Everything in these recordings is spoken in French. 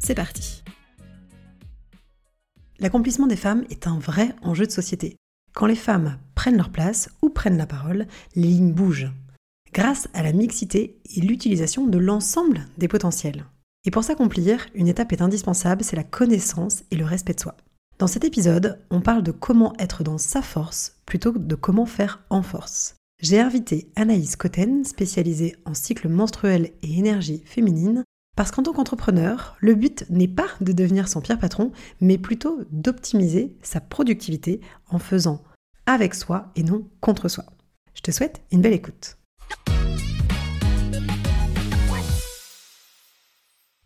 c'est parti L'accomplissement des femmes est un vrai enjeu de société. Quand les femmes prennent leur place ou prennent la parole, les lignes bougent, grâce à la mixité et l'utilisation de l'ensemble des potentiels. Et pour s'accomplir, une étape est indispensable, c'est la connaissance et le respect de soi. Dans cet épisode, on parle de comment être dans sa force plutôt que de comment faire en force. J'ai invité Anaïs Cotten, spécialisée en cycle menstruel et énergie féminine, parce qu'en tant qu'entrepreneur, le but n'est pas de devenir son pire patron, mais plutôt d'optimiser sa productivité en faisant avec soi et non contre soi. Je te souhaite une belle écoute.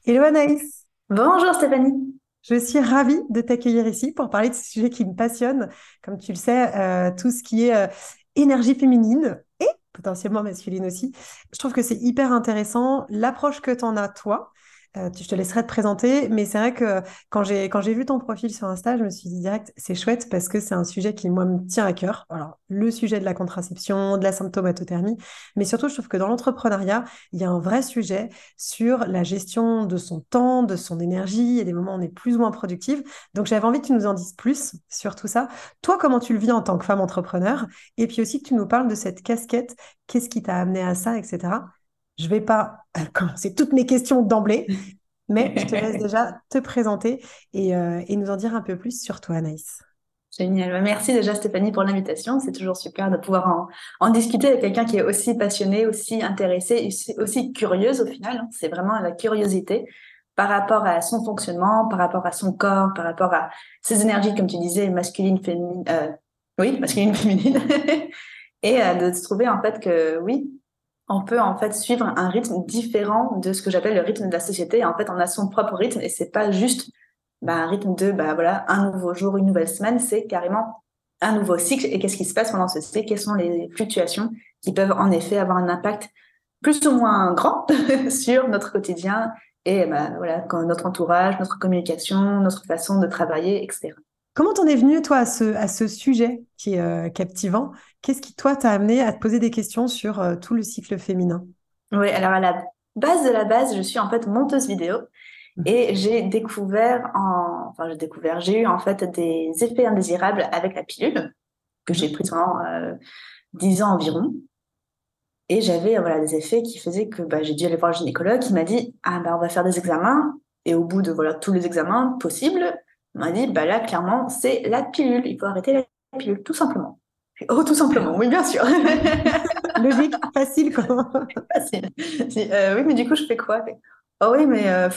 Hello Anaïs Bonjour Stéphanie je suis ravie de t'accueillir ici pour parler de ce sujet qui me passionne. Comme tu le sais, euh, tout ce qui est euh, énergie féminine potentiellement masculine aussi. Je trouve que c'est hyper intéressant l'approche que tu en as toi euh, je te laisserai te présenter, mais c'est vrai que quand j'ai vu ton profil sur Insta, je me suis dit direct, c'est chouette parce que c'est un sujet qui moi me tient à cœur. Alors le sujet de la contraception, de la symptomatothermie, mais surtout je trouve que dans l'entrepreneuriat, il y a un vrai sujet sur la gestion de son temps, de son énergie. A des moments où on est plus ou moins productive. Donc j'avais envie que tu nous en dises plus sur tout ça. Toi, comment tu le vis en tant que femme entrepreneur? Et puis aussi que tu nous parles de cette casquette. Qu'est-ce qui t'a amené à ça, etc. Je ne vais pas commencer toutes mes questions d'emblée, mais je te laisse déjà te présenter euh, et, nous en dire un peu plus sur toi, Anaïs. Génial. Bah, merci déjà Stéphanie pour l'invitation. C'est toujours super de pouvoir en, discuter avec quelqu'un qui est aussi passionné, aussi intéressé, aussi curieuse au final. Hein. C'est vraiment la curiosité par rapport à son fonctionnement, par rapport à son corps, par rapport à ses énergies, comme tu disais, masculine, féminine. Euh, oui, masculine, féminine. et euh, de se trouver en fait que oui, on peut en fait suivre un rythme différent de ce que j'appelle le rythme de la société. En fait, on a son propre rythme et c'est pas juste bah, un rythme de bah voilà un nouveau jour, une nouvelle semaine. C'est carrément un nouveau cycle. Et qu'est-ce qui se passe pendant ce cycle? Quelles sont les fluctuations qui peuvent en effet avoir un impact plus ou moins grand sur notre quotidien et bah, voilà notre entourage, notre communication, notre façon de travailler, etc. Comment t'en es venu, toi, à ce, à ce sujet qui est euh, captivant? Qu'est-ce qui, toi, t'a amené à te poser des questions sur euh, tout le cycle féminin? Oui, alors à la base de la base, je suis en fait monteuse vidéo mmh. et j'ai découvert, en... enfin, j'ai découvert, j'ai eu en fait des effets indésirables avec la pilule que j'ai mmh. prise pendant euh, 10 ans environ. Et j'avais voilà, des effets qui faisaient que bah, j'ai dû aller voir le gynécologue qui m'a dit Ah, bah, on va faire des examens. Et au bout de voilà, tous les examens possibles, on m'a dit, bah là, clairement, c'est la pilule. Il faut arrêter la pilule, tout simplement. Oh, tout simplement, oui, bien sûr. Logique, facile, quoi. facile. Euh, oui, mais du coup, je fais quoi? Oh oui, mais euh,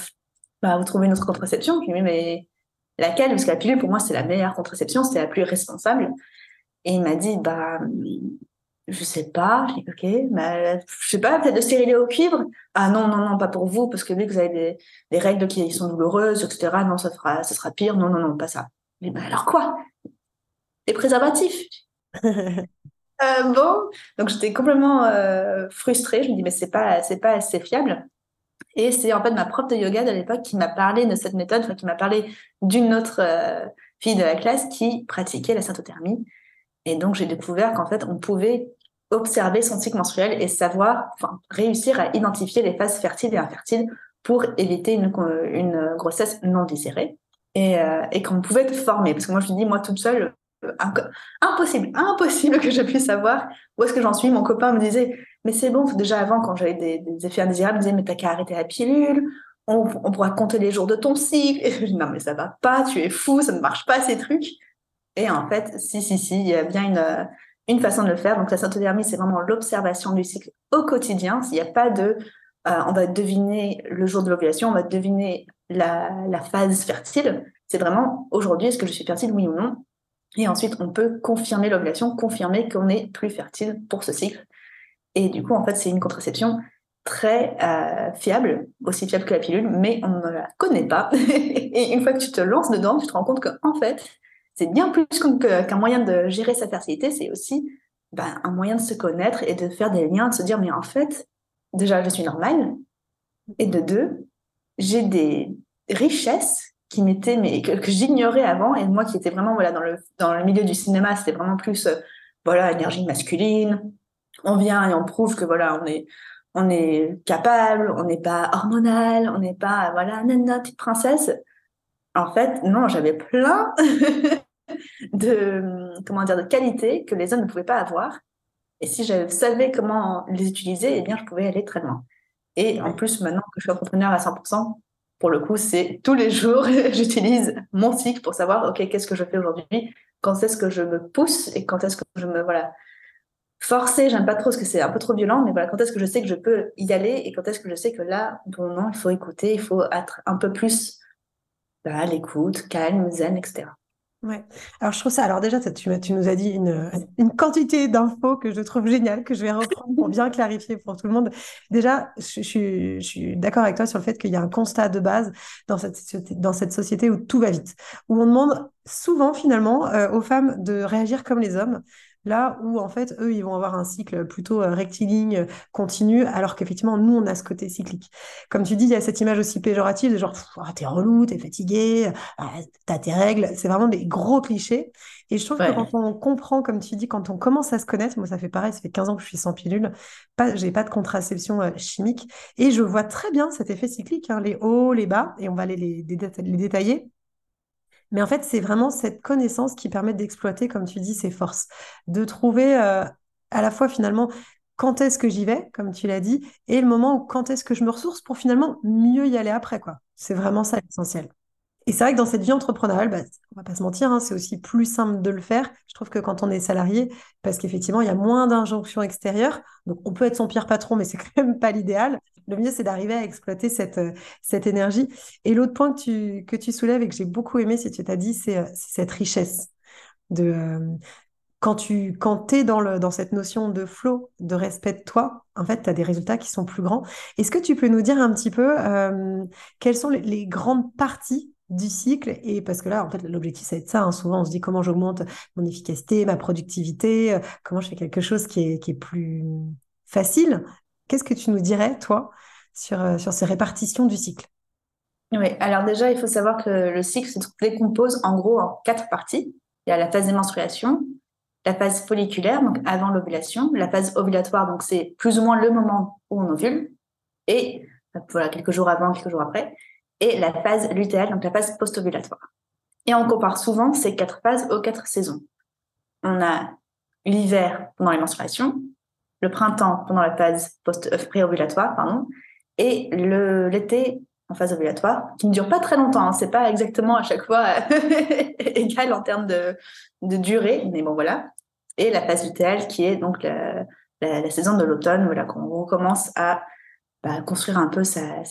bah, vous trouvez une autre contraception? Puis oui, mais laquelle? Parce que la pilule, pour moi, c'est la meilleure contraception, c'est la plus responsable. Et il m'a dit, bah, je sais pas. Je dis, ok, mais je sais pas, peut-être de stériler au cuivre. Ah non, non, non, pas pour vous, parce que vu que vous avez des, des règles qui sont douloureuses, etc., non, ça fera, ça sera pire. Non, non, non, pas ça. Mais bah, alors quoi? Des préservatifs. euh, bon, donc j'étais complètement euh, frustrée. Je me dis, mais c'est pas, c'est pas assez fiable. Et c'est en fait ma prof de yoga de l'époque qui m'a parlé de cette méthode, enfin, qui m'a parlé d'une autre euh, fille de la classe qui pratiquait la syntothermie. Et donc, j'ai découvert qu'en fait, on pouvait observer son cycle menstruel et savoir, enfin, réussir à identifier les phases fertiles et infertiles pour éviter une, grossesse non désirée et, euh, et qu'on pouvait être formé. Parce que moi, je me dis, moi, toute seule, euh, impossible, impossible que je puisse savoir où est-ce que j'en suis. Mon copain me disait, mais c'est bon, déjà avant, quand j'avais des, effets indésirables, il me disait, mais t'as qu'à arrêter la pilule, on, on, pourra compter les jours de ton cycle. Et je dis, non, mais ça va pas, tu es fou, ça ne marche pas ces trucs. Et en fait, si, si, si, il y a bien une, une façon de le faire. Donc la syntothermie, c'est vraiment l'observation du cycle au quotidien. S'il n'y a pas de, euh, on va deviner le jour de l'ovulation, on va deviner la, la phase fertile. C'est vraiment aujourd'hui, est-ce que je suis fertile, oui ou non? Et ensuite, on peut confirmer l'ovulation, confirmer qu'on est plus fertile pour ce cycle. Et du coup, en fait, c'est une contraception très euh, fiable, aussi fiable que la pilule, mais on ne la connaît pas. et une fois que tu te lances dedans, tu te rends compte qu'en fait, c'est bien plus qu'un moyen de gérer sa fertilité, c'est aussi ben, un moyen de se connaître et de faire des liens, de se dire, mais en fait, déjà, je suis normale, et de deux, j'ai des richesses qui m'étaient, mais que, j'ignorais avant, et moi qui étais vraiment voilà, dans, le, dans le milieu du cinéma, c'était vraiment plus, euh, voilà, énergie masculine, on vient et on prouve que voilà, on est, on est capable, on n'est pas hormonal, on n'est pas, voilà, nana, petite princesse. En fait, non, j'avais plein de, comment dire, de qualités que les hommes ne pouvaient pas avoir. Et si je savais comment les utiliser, eh bien, je pouvais aller très loin. Et en plus, maintenant que je suis entrepreneur à 100%, pour le coup, c'est tous les jours, j'utilise mon cycle pour savoir, OK, qu'est-ce que je fais aujourd'hui, quand est-ce que je me pousse et quand est-ce que je me, voilà, forcer, j'aime pas trop parce que c'est un peu trop violent, mais voilà, quand est-ce que je sais que je peux y aller et quand est-ce que je sais que là, le moment, il faut écouter, il faut être un peu plus bah, à l'écoute, calme, zen, etc. Ouais. Alors je trouve ça. Alors déjà, tu, nous as dit une, quantité d'infos que je trouve géniale, que je vais reprendre pour bien clarifier pour tout le monde. Déjà, je, suis d'accord avec toi sur le fait qu'il y a un constat de base dans cette, dans cette société où tout va vite, où on demande souvent finalement euh, aux femmes de réagir comme les hommes. Là où, en fait, eux, ils vont avoir un cycle plutôt euh, rectiligne, continu, alors qu'effectivement, nous, on a ce côté cyclique. Comme tu dis, il y a cette image aussi péjorative de genre, ah, t'es relou, t'es fatigué, ah, t'as tes règles. C'est vraiment des gros clichés. Et je trouve que quand on comprend, comme tu dis, quand on commence à se connaître, moi, ça fait pareil, ça fait 15 ans que je suis sans pilule, pas, j'ai pas de contraception euh, chimique, et je vois très bien cet effet cyclique, hein, les hauts, les bas, et on va aller les, les détailler. Mais en fait, c'est vraiment cette connaissance qui permet d'exploiter, comme tu dis, ses forces, de trouver euh, à la fois finalement quand est-ce que j'y vais, comme tu l'as dit, et le moment où quand est-ce que je me ressource pour finalement mieux y aller après, quoi. C'est vraiment ça l'essentiel. Et c'est vrai que dans cette vie entrepreneuriale, bah, on va pas se mentir, hein, c'est aussi plus simple de le faire. Je trouve que quand on est salarié, parce qu'effectivement, il y a moins d'injonctions extérieures. Donc, on peut être son pire patron, mais c'est quand même pas l'idéal. Le mieux, c'est d'arriver à exploiter cette, euh, cette énergie. Et l'autre point que tu, que tu soulèves et que j'ai beaucoup aimé, si tu t'as dit, c'est euh, cette richesse de, euh, quand tu quand es dans, le, dans cette notion de flow, de respect de toi, en fait, tu as des résultats qui sont plus grands. Est-ce que tu peux nous dire un petit peu quelles sont les, grandes parties du cycle? Et parce que là en fait l'objectif c'est ça hein. souvent on se dit comment j'augmente mon efficacité ma productivité comment je fais quelque chose qui est, qui est plus facile qu'est-ce que tu nous dirais toi sur, euh, sur ces répartitions du cycle? Oui alors déjà il faut savoir que le cycle se décompose en gros en quatre parties il y a la phase des menstruations la phase folliculaire donc avant l'ovulation la phase ovulatoire donc c'est plus ou moins le moment où on ovule et voilà quelques jours avant quelques jours après et la phase lutéale, donc la phase post-ovulatoire. Et on compare souvent ces quatre phases aux quatre saisons. On a l'hiver pendant les menstruations, le printemps pendant la phase post euh, préovulatoire, pardon, et l'été en phase ovulatoire, qui ne dure pas très longtemps. Hein. C'est pas exactement à chaque fois égal en termes de, durée, mais bon voilà. Et la phase lutéale, qui est donc la, saison de l'automne, voilà, qu'on recommence à bah, construire un peu sa,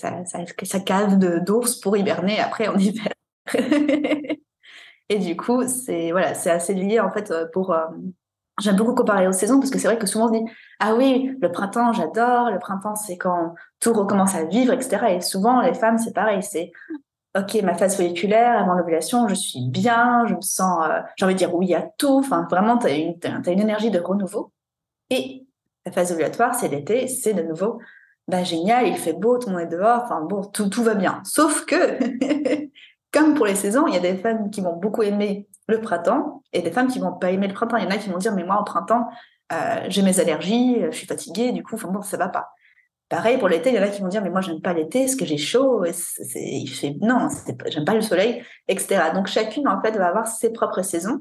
cave d'ours pour hiberner après en hiver. et du coup, c'est voilà, c'est assez lié en fait euh, pour. J'aime beaucoup comparer aux saisons parce que c'est vrai que souvent on se dit ah oui le printemps j'adore le printemps c'est quand tout recommence à vivre etc et souvent les femmes c'est pareil c'est ok ma phase folliculaire avant l'ovulation je suis bien je me sens euh, j'ai envie de dire oui à tout. Enfin vraiment tu as une, as une énergie de renouveau. Et la phase ovulatoire c'est l'été c'est de nouveau bah génial, il fait beau, tout le monde est dehors, enfin bon, tout, tout va bien. Sauf que, comme pour les saisons, il y a des femmes qui vont beaucoup aimer le printemps et des femmes qui vont pas aimer le printemps. Il y en a qui vont dire, mais moi, au printemps, euh, j'ai mes allergies, je suis fatiguée, du coup, bon, ça va pas. Pareil pour l'été, il y en a qui vont dire, mais moi, j'aime pas l'été, parce que j'ai chaud, et il fait, non, j'aime pas le soleil, etc. Donc, chacune, en fait, va avoir ses propres saisons,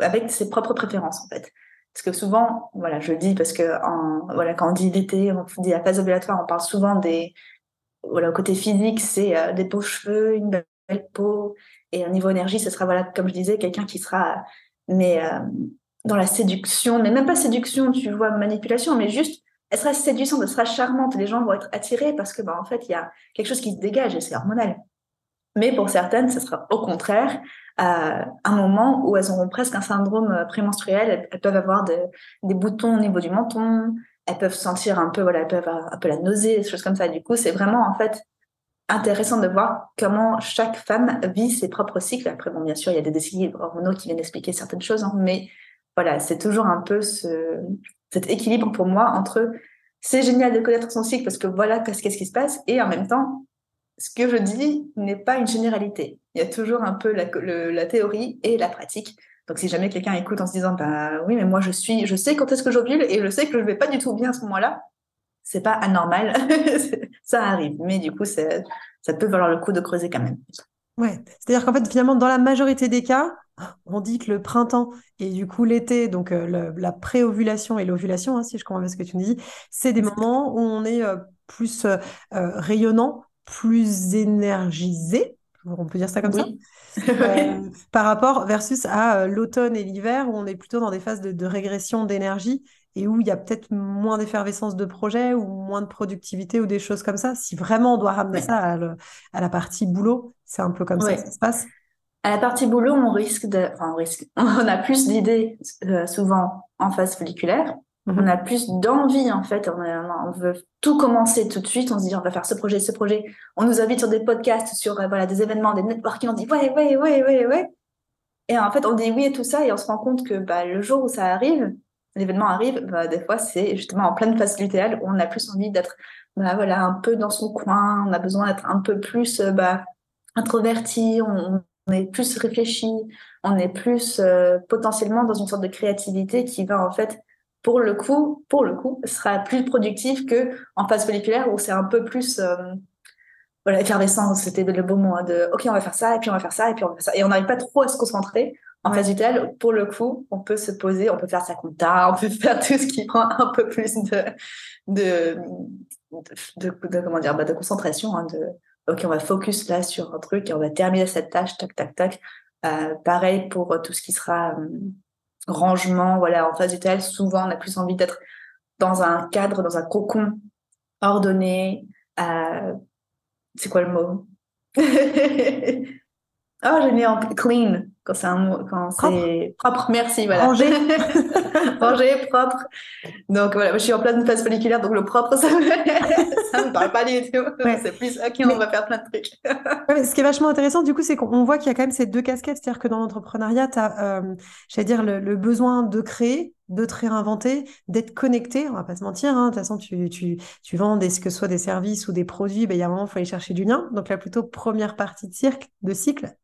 avec ses propres préférences, en fait. Parce que souvent, voilà, je le dis parce que en, voilà, quand on dit l'été, on dit la phase ovulatoire, on parle souvent des, voilà, au côté physique, c'est euh, des beaux cheveux, une belle peau. Et au niveau énergie, ce sera, voilà, comme je disais, quelqu'un qui sera, mais euh, dans la séduction, mais même pas séduction, tu vois, manipulation, mais juste, elle sera séduisante, elle sera charmante. Les gens vont être attirés parce que, bah, en fait, il y a quelque chose qui se dégage et c'est hormonal. Mais pour certaines, ce sera au contraire à un moment où elles auront presque un syndrome prémenstruel. Elles, peuvent avoir des boutons au niveau du menton, elles peuvent sentir un peu, voilà, elles peuvent avoir un peu la nausée, des choses comme ça. Du coup, c'est vraiment en fait intéressant de voir comment chaque femme vit ses propres cycles. Après, bon, bien sûr, il y a des déséquilibres hormonaux qui viennent expliquer certaines choses, hein, mais voilà, c'est toujours un peu ce, cet équilibre pour moi entre c'est génial de connaître son cycle parce que voilà qu'est-ce qui se passe et en même temps, ce que je dis n'est pas une généralité. Il y a toujours un peu la, la théorie et la pratique. Donc, si jamais quelqu'un écoute en se disant, bah oui, mais moi, je suis, je sais quand est-ce que j'ovule et je sais que je vais pas du tout bien à ce moment-là, c'est pas anormal. ça arrive. Mais du coup, ça peut valoir le coup de creuser quand même. Ouais. C'est-à-dire qu'en fait, finalement, dans la majorité des cas, on dit que le printemps et du coup l'été, donc euh, la pré-ovulation et l'ovulation, hein, si je comprends bien ce que tu me dis, c'est des moments où on est euh, plus euh, rayonnant, plus énergisé, on peut dire ça comme ça, par rapport versus à l'automne et l'hiver où on est plutôt dans des phases de régression d'énergie et où il y a peut-être moins d'effervescence de projet ou moins de productivité ou des choses comme ça. Si vraiment on doit ramener ça à, la partie boulot, c'est un peu comme ça que ça se passe. À la partie boulot, on risque de, enfin, on risque, on a plus d'idées euh, souvent en phase folliculaire. Mhm. On a plus d'envie en fait. On, veut tout commencer tout de suite. On se dit on va faire ce projet, ce projet. On nous invite sur des podcasts, sur euh, voilà des événements, des networking. On dit ouais, ouais, ouais, ouais, ouais. Et en fait, on dit oui à tout ça et on se rend compte que bah, le jour où ça arrive, l'événement arrive, bah, des fois, c'est justement en pleine phase lutéale où on a plus envie d'être bah, voilà, un peu dans son coin, on a besoin d'être un peu plus euh, bah, introverti, on, est plus réfléchi, on est plus euh, potentiellement dans une sorte de créativité qui va en fait, pour le coup, pour le coup, sera plus productif que en phase folliculaire où c'est un peu plus euh, voilà, effervescent, c'était le beau mot, hein, de ok, on va faire ça, et puis on va faire ça, et puis on va faire ça. Et on n'arrive pas trop à se concentrer. En phase utile, pour le coup, on peut se poser, on peut faire sa compta, on peut faire tout ce qui prend un peu plus de, de, de, comment dire, bah, de concentration, hein, de ok, on va focus là sur un truc et on va terminer cette tâche, tac, tac, tac. Euh, pareil pour tout ce qui sera euh, rangement, voilà, en phase utile, souvent on a plus envie d'être dans un cadre, dans un cocon ordonné. Euh, c'est quoi le mot? Oh, j'ai mis en clean quand c'est un mot, quand c'est propre. Merci, voilà. Rangé. Rangé, propre. Donc voilà, je suis en pleine phase folliculaire, donc le propre, ça me, me parle pas du tout. C'est plus, ok, on va faire plein de trucs. ce qui est vachement intéressant, du coup, c'est qu'on voit qu'il y a quand même ces deux casquettes. C'est-à-dire que dans l'entrepreneuriat, tu as, euh, j'allais dire, le, besoin de créer, de te réinventer, d'être connecté. On va pas se mentir. Hein. De toute façon, tu, tu, tu vends des, que soit des services ou des produits, ben, il y a un moment, il faut aller chercher du lien. Donc là, plutôt première partie de, de cycle.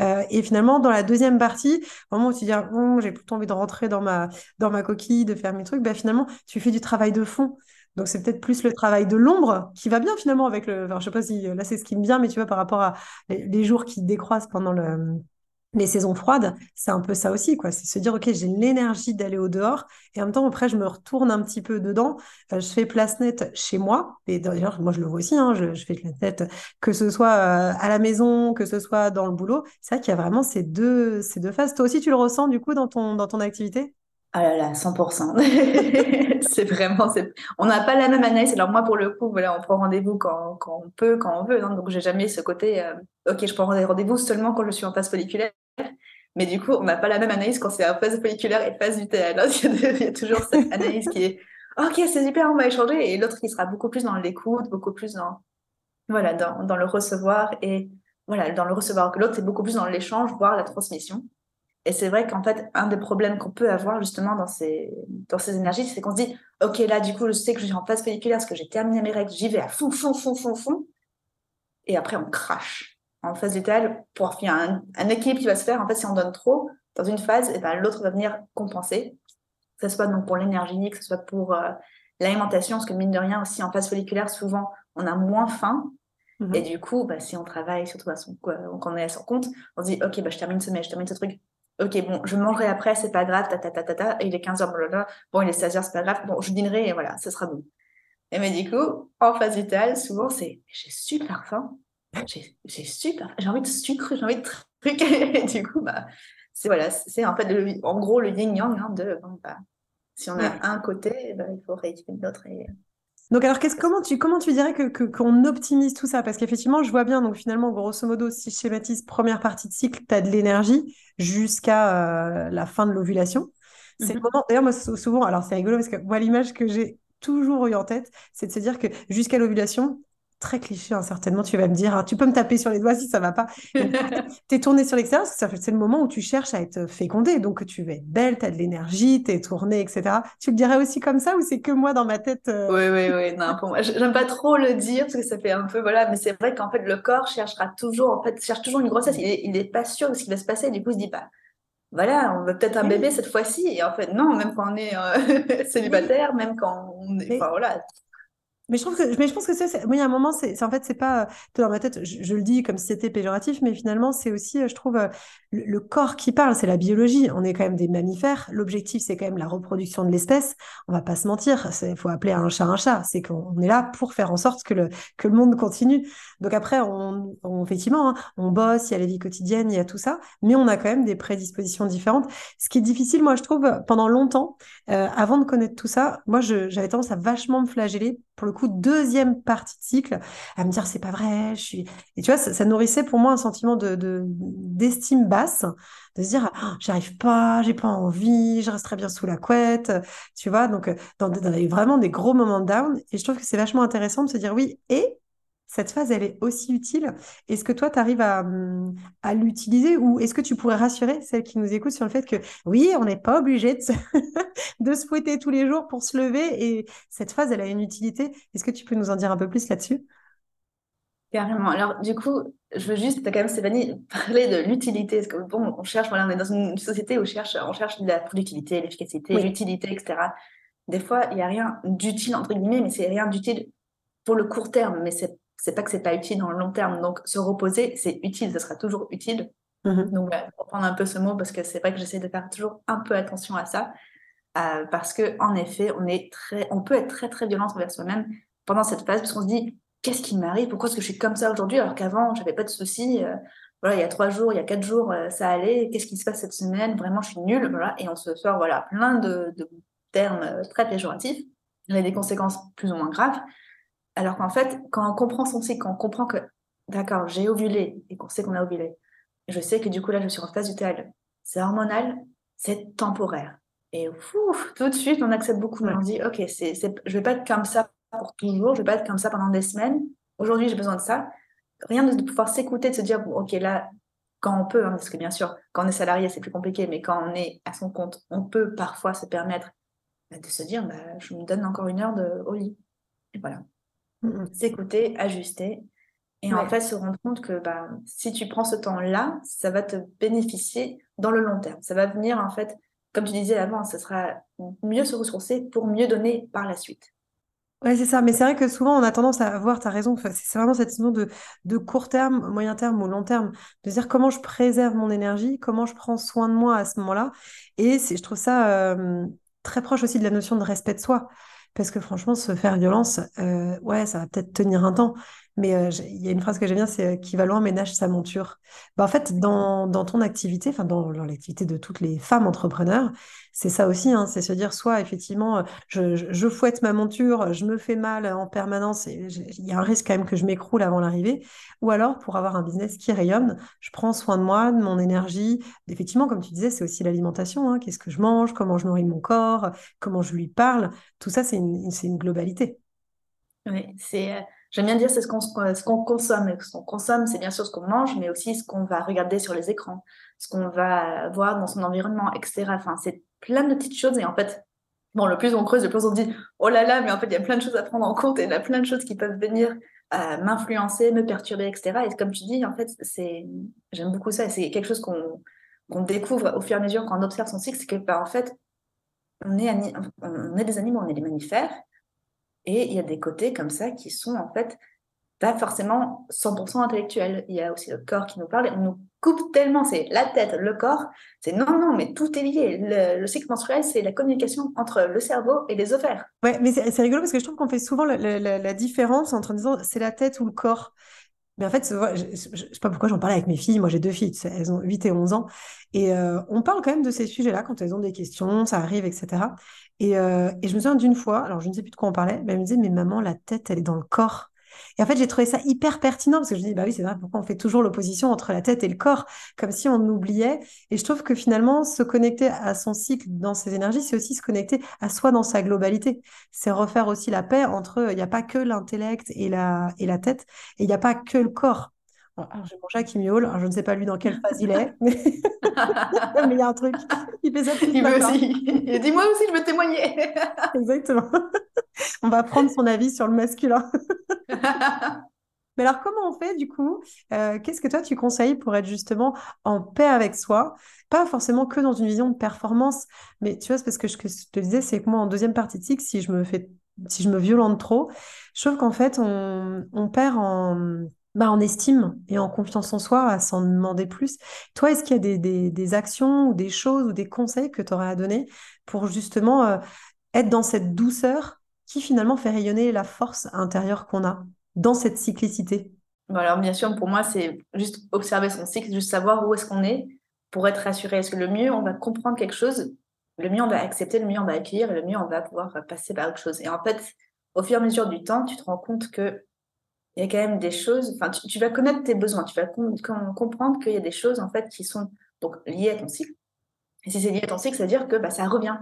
Euh, et finalement, dans la deuxième partie, au moment où tu dis, oh, j'ai plutôt envie de rentrer dans ma, dans ma coquille, de faire mes trucs, ben, finalement, tu fais du travail de fond. Donc c'est peut-être plus le travail de l'ombre qui va bien finalement avec le. Enfin, je sais pas si là c'est ce qui me vient, mais tu vois par rapport à les jours qui décroissent pendant le, les saisons froides, c'est un peu ça aussi, quoi. C'est se dire, OK, j'ai l'énergie d'aller au dehors, et en même temps, après, je me retourne un petit peu dedans. Euh, je fais place nette chez moi, et d'ailleurs, moi, je le vois aussi, hein, je, fais place nette, que ce soit euh, à la maison, que ce soit dans le boulot. C'est vrai qu'il y a vraiment ces deux, ces deux phases. Toi aussi, tu le ressens, du coup, dans ton, dans ton activité? Ah là là, 100%. c'est vraiment, on n'a pas la même analyse. Alors moi, pour le coup, voilà, on prend rendez-vous quand, quand on peut, quand on veut. Hein. donc j'ai jamais ce côté, euh, ok, je prends rendez-vous seulement quand je suis en phase folliculaire. Mais du coup, on n'a pas la même analyse quand c'est en phase folliculaire et phase UTL. Il y a toujours cette analyse qui est, ok, c'est super, on va échanger. Et l'autre qui sera beaucoup plus dans l'écoute, beaucoup plus dans, voilà, dans, dans le recevoir et voilà, dans le recevoir. Que l'autre, c'est beaucoup plus dans l'échange, voire la transmission. Et c'est vrai qu'en fait, un des problèmes qu'on peut avoir justement dans ces, dans ces énergies, c'est qu'on se dit, OK, là, du coup, je sais que je suis en phase folliculaire parce que j'ai terminé mes règles, j'y vais à fond, fond, fond, fond, fond. Et après, on crache. En phase vitale, pour il y a un, un, équilibre qui va se faire. En fait, si on donne trop dans une phase, et eh ben, l'autre va venir compenser. Que ce soit donc pour l'énergie, que ce soit pour euh, l'alimentation, parce que mine de rien, aussi en phase folliculaire, souvent, on a moins faim. Mm-hmm. Et du coup, bah, si on travaille surtout à son, on est à son compte, on se dit, OK, bah, je termine ce mail, je termine ce truc ok, bon, je mangerai après, c'est pas grave, ta, ta, ta, ta, ta, et il est 15h, blablabla. bon, il est 16h, c'est pas grave, bon, je dînerai et voilà, ce sera bon. Et mais du coup, en phase vitale, souvent, c'est j'ai super faim, j'ai super, j'ai envie de sucre, j'ai envie de trucs, et du coup, bah, c'est voilà, c'est en fait, le, en gros, le yin-yang hein, de, bon, bah, si on a un côté, bah, il faut rééquilibrer l'autre et donc, alors, comment, tu, comment tu dirais que, qu'on optimise tout ça? Parce qu'effectivement, je vois bien, donc finalement, grosso modo, si je schématise première partie de cycle, tu as de l'énergie jusqu'à euh, la fin de l'ovulation. C'est le mhm. moment, d'ailleurs, moi, souvent, alors c'est rigolo parce que moi, l'image que j'ai toujours eu en tête, c'est de se dire que jusqu'à l'ovulation, très cliché, hein, certainement, tu vas me dire, hein, tu peux me taper sur les doigts si ça va pas. tu es tourné sur l'extérieur, c'est le moment où tu cherches à être fécondée, donc tu vas être belle, tu as de l'énergie, tu es tournée, etc. Tu le dirais aussi comme ça ou c'est que moi dans ma tête euh? Oui, oui, oui, non, pour moi, j'aime pas trop le dire parce que ça fait un peu, voilà, mais c'est vrai qu'en fait, le corps cherchera toujours, en fait, cherche toujours une grossesse, il est, pas sûr de ce qui va se passer, du coup, il se dit, pas. Bah, voilà, on veut peut-être un bébé cette fois-ci. Et en fait, non, même quand on est euh, célibataire, même quand on est. Enfin, voilà, mais je trouve que, mais pense que y a un moment, c'est, en fait, c'est pas, dans ma tête, je, le dis comme si c'était péjoratif, mais finalement, c'est aussi, je trouve, le, corps qui parle, c'est la biologie. On est quand même des mammifères. L'objectif, c'est quand même la reproduction de l'espèce. On va pas se mentir. Il faut appeler un chat un chat. C'est qu'on est là pour faire en sorte que le, que le monde continue. Donc après, on, effectivement, hein, on bosse, il y a la vie quotidienne, il y a tout ça, mais on a quand même des prédispositions différentes. Ce qui est difficile, moi, je trouve, pendant longtemps, euh, avant de connaître tout ça, moi, j'avais tendance à vachement me flageller pour le coup, deuxième partie de cycle, à me dire c'est pas vrai, je suis. Et tu vois, ça, nourrissait pour moi un sentiment de d'estime basse, de se dire oh, j'arrive pas, j'ai pas envie, je resterai bien sous la couette, tu vois. Donc, euh, dans, vraiment des gros moments down. Et je trouve que c'est vachement intéressant de se dire oui, et cette phase, elle est aussi utile. Est-ce que toi, tu arrives à, hum, à l'utiliser ou est-ce que tu pourrais rassurer celles qui nous écoutent sur le fait que oui, on n'est pas obligé de se, de se fouetter tous les jours pour se lever et cette phase, elle a une utilité. Est-ce que tu peux nous en dire un peu plus là-dessus? Carrément. Alors, du coup, je veux juste, quand même, Stéphanie, parler de l'utilité. Parce que, bon, on cherche, voilà, on est dans une société où on cherche, on cherche l'utilité, l'efficacité, l'utilité, etc. Des fois, il n'y a rien d'utile, entre guillemets, mais c'est rien d'utile pour le court terme, mais c'est c'est pas que c'est pas utile dans le long terme. Donc, se reposer, c'est utile, ce sera toujours utile. Mm-hmm. Donc, pour prendre un peu ce mot, parce que c'est vrai que j'essaie de faire toujours un peu attention à ça, euh, parce que en effet, on est très, on peut être très très violent envers soi-même pendant cette phase, parce qu'on se dit, qu'est-ce qui m'arrive? Pourquoi est-ce que je suis comme ça aujourd'hui alors qu'avant, j'avais pas de soucis euh, Voilà, il y a trois jours, il y a quatre jours, euh, ça allait. Qu'est-ce qui se passe cette semaine? Vraiment, je suis nulle. Voilà, et on se sort voilà plein de, de termes très péjoratifs. Il y a des conséquences plus ou moins graves. Alors qu'en fait, quand on comprend son cycle, quand on comprend que, d'accord, j'ai ovulé et qu'on sait qu'on a ovulé, je sais que du coup là, je suis en phase utérale, c'est hormonal, c'est temporaire. Et tout de suite, on accepte beaucoup. On dit, ok, c'est, c'est, je vais pas être comme ça pour toujours, je vais pas être comme ça pendant des semaines. Aujourd'hui, j'ai besoin de ça. Rien de, pouvoir s'écouter, de se dire, ok, là, quand on peut, hein, parce que bien sûr, quand on est salarié, c'est plus compliqué, mais quand on est à son compte, on peut parfois se permettre bah, de se dire, bah, je me donne encore une heure de, au lit. Et voilà. Mmh, mmh. s'écouter, ajuster. Et en fait, se rendre compte que bah, si tu prends ce temps-là, ça va te bénéficier dans le long terme. Ça va venir, en fait, comme tu disais avant, ça sera mieux se ressourcer pour mieux donner par la suite. Ouais, c'est ça. Mais c'est vrai que souvent, on a tendance à avoir, tu as raison, c'est vraiment cette notion de, de court terme, moyen terme ou long terme, de dire comment je préserve mon énergie, comment je prends soin de moi à ce moment-là. Et je trouve ça euh, très proche aussi de la notion de respect de soi. Parce que franchement, se faire violence, euh, ouais, ça va peut-être tenir un temps. Mais euh, il y a une phrase que j'aime bien, c'est euh, qui va loin ménage sa monture. Bah, en fait, dans, dans ton activité, enfin dans, l'activité de toutes les femmes entrepreneurs, c'est ça aussi, hein, c'est se dire soit effectivement, euh, je, je, fouette ma monture, je me fais mal en permanence, il y a un risque quand même que je m'écroule avant l'arrivée, ou alors pour avoir un business qui rayonne, je prends soin de moi, de mon énergie. Effectivement, comme tu disais, c'est aussi l'alimentation, hein, qu'est-ce que je mange, comment je nourris mon corps, comment je lui parle, tout ça, c'est une, une globalité. Oui, c'est J'aime bien dire c'est ce qu'on qu'on consomme. ce qu'on consomme, c'est bien sûr ce qu'on mange, mais aussi ce qu'on va regarder sur les écrans, ce qu'on va voir dans son environnement, etc. Enfin, c'est plein de petites choses. Et en fait, bon, le plus on creuse, le plus on dit oh là là, mais en fait, il y a plein de choses à prendre en compte et il y a plein de choses qui peuvent venir euh, m'influencer, me perturber, etc. Et comme tu dis, en fait, c'est j'aime beaucoup ça. C'est quelque chose qu'on qu'on découvre au fur et à mesure quand on observe son cycle, c'est que bah, en fait, on est, on est des animaux, on est des mammifères et il y a des côtés comme ça qui sont en fait pas forcément 100% intellectuels. Il y a aussi le corps qui nous parle. Et on nous coupe tellement, c'est la tête, le corps. C'est non, non, mais tout est lié. Le, cycle menstruel, c'est la communication entre le cerveau et les ovaires. Ouais, mais c'est rigolo parce que je trouve qu'on fait souvent la, différence entre disant c'est la tête ou le corps. Mais en fait, je ne sais pas pourquoi j'en parlais avec mes filles. Moi, j'ai deux filles, elles ont 8 et 11 ans. Et euh, on parle quand même de ces sujets-là quand elles ont des questions, ça arrive, etc. Euh, et, je me souviens d'une fois, alors je ne sais plus de quoi on parlait, mais elle me disait, mais maman, la tête, elle est dans le corps. Et en fait, j'ai trouvé ça hyper pertinent parce que je me dis, bah oui, c'est vrai, pourquoi on fait toujours l'opposition entre la tête et le corps, comme si on oubliait. Et je trouve que finalement, se connecter à son cycle dans ses énergies, c'est aussi se connecter à soi dans sa globalité. C'est refaire aussi la paix entre, il n'y a pas que l'intellect et la, et la tête, et il n'y a pas que le corps. Alors, j'ai mon chat qui miaule. Alors, je ne sais pas lui dans quelle phase il est, mais il y a un truc. Il fait ça Il veut aussi. Il dit moi aussi, je veux témoigner. Exactement. On va prendre son avis sur le masculin. mais alors, comment on fait du coup euh, Qu'est-ce que toi tu conseilles pour être justement en paix avec soi? Pas forcément que dans une vision de performance, mais tu vois, c'est parce que ce que je te disais, c'est que moi, en deuxième partie de cycle, si je me fais, si je me violente trop, je trouve qu'en fait, on, on perd en bah, en estime et en confiance en soi à s'en demander plus. Toi, est-ce qu'il y a des, des, actions ou des choses ou des conseils que tu aurais à donner pour justement euh, être dans cette douceur qui finalement fait rayonner la force intérieure qu'on a dans cette cyclicité? Alors bien sûr, pour moi, c'est juste observer son cycle, juste savoir où est-ce qu'on est pour être rassuré. Est-ce que le mieux, on va comprendre quelque chose, le mieux, on va accepter, le mieux, on va accueillir, le mieux, on va pouvoir passer par autre chose? Et en fait, au fur et à mesure du temps, tu te rends compte que il y a quand même des choses, enfin, tu, vas connaître tes besoins, tu vas comprendre qu'il y a des choses, en fait, qui sont donc liées à ton cycle. Et si c'est lié à ton cycle, ça veut dire que bah, ça revient.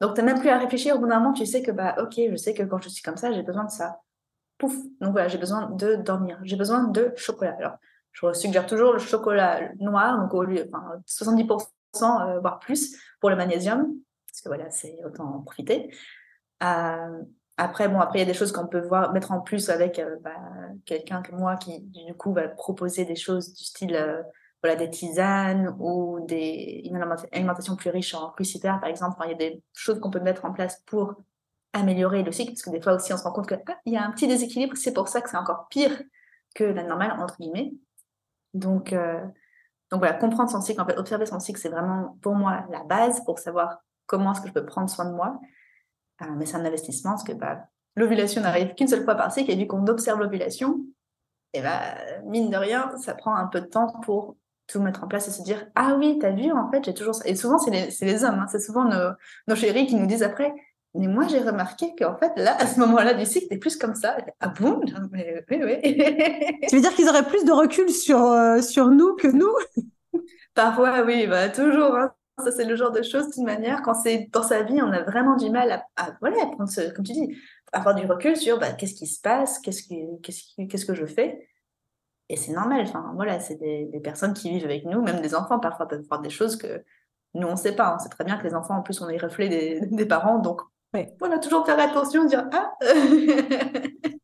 Donc, tu n'as même plus à réfléchir. Au bout d'un moment, tu sais que, bah, ok, je sais que quand je suis comme ça, j'ai besoin de ça. Pouf. Donc, voilà, j'ai besoin de dormir. J'ai besoin de chocolat. Alors, je suggère toujours le chocolat noir, donc au lieu, enfin, 70%, euh, voire plus, pour le magnésium. Parce que voilà, c'est autant en profiter. Euh, après, bon, après, il y a des choses qu'on peut voir, mettre en plus avec euh, bah, quelqu'un comme moi qui, du coup, va proposer des choses du style, euh, voilà, des tisanes ou des, une alimentation plus riche en crucifères, par exemple. il y a des choses qu'on peut mettre en place pour améliorer le cycle, parce que des fois aussi, on se rend compte qu'il ah, y a un petit déséquilibre, c'est pour ça que c'est encore pire que la normale, entre guillemets. Donc, euh, donc voilà, comprendre son cycle, en fait, observer son cycle, c'est vraiment, pour moi, la base pour savoir comment est-ce que je peux prendre soin de moi. Mais c'est un investissement parce que bah, l'ovulation n'arrive qu'une seule fois par cycle et vu qu'on observe l'ovulation, et bah, mine de rien, ça prend un peu de temps pour tout mettre en place et se dire Ah oui, t'as vu, en fait, j'ai toujours ça. Et souvent, c'est les, les, hommes, hein, c'est souvent nos, nos, chéris qui nous disent après Mais moi, j'ai remarqué qu'en fait, là, à ce moment-là du cycle, t'es plus comme ça. Ah bon? Mais, oui, oui. Tu veux dire qu'ils auraient plus de recul sur, euh, sur nous que nous? Parfois, oui, bah, toujours. Hein. Ça, c'est le genre de choses, toute manière, quand c'est dans sa vie, on a vraiment du mal à, voilà, à prendre, ce, comme tu dis, avoir du recul sur bah, qu'est-ce qui se passe, qu'est-ce, qu'est-ce, qu'est-ce que je fais. Et c'est normal, enfin, voilà, c'est des, personnes qui vivent avec nous, même des enfants parfois peuvent voir des choses que nous, on ne sait pas. On sait très bien que les enfants, en plus, on est reflet des, des parents, donc voilà, toujours faire attention, dire Ah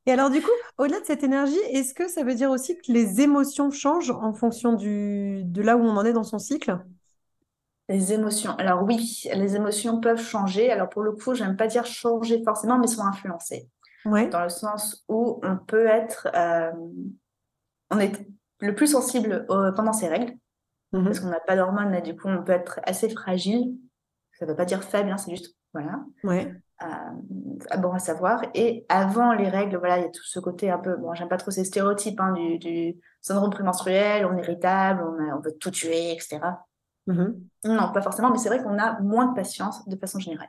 Et alors, du coup, au-delà de cette énergie, est-ce que ça veut dire aussi que les émotions changent en fonction du, de là où on en est dans son cycle? Les émotions. Alors oui, les émotions peuvent changer. Alors pour le coup, j'aime pas dire changer forcément, mais sont influencées. Ouais. Dans le sens où on peut être, euh, on est le plus sensible pendant ces règles, mm-hmm. parce qu'on n'a pas d'hormones et du coup on peut être assez fragile. Ça ne veut pas dire faible, hein, c'est juste voilà. Ouais. Euh, bon à savoir. Et avant les règles, voilà, il y a tout ce côté un peu, bon, j'aime pas trop ces stéréotypes hein, du, du, syndrome prémenstruel, on est irritable, on, on veut tout tuer, etc. Mmh non, pas forcément, mais c'est vrai qu'on a moins de patience de façon générale.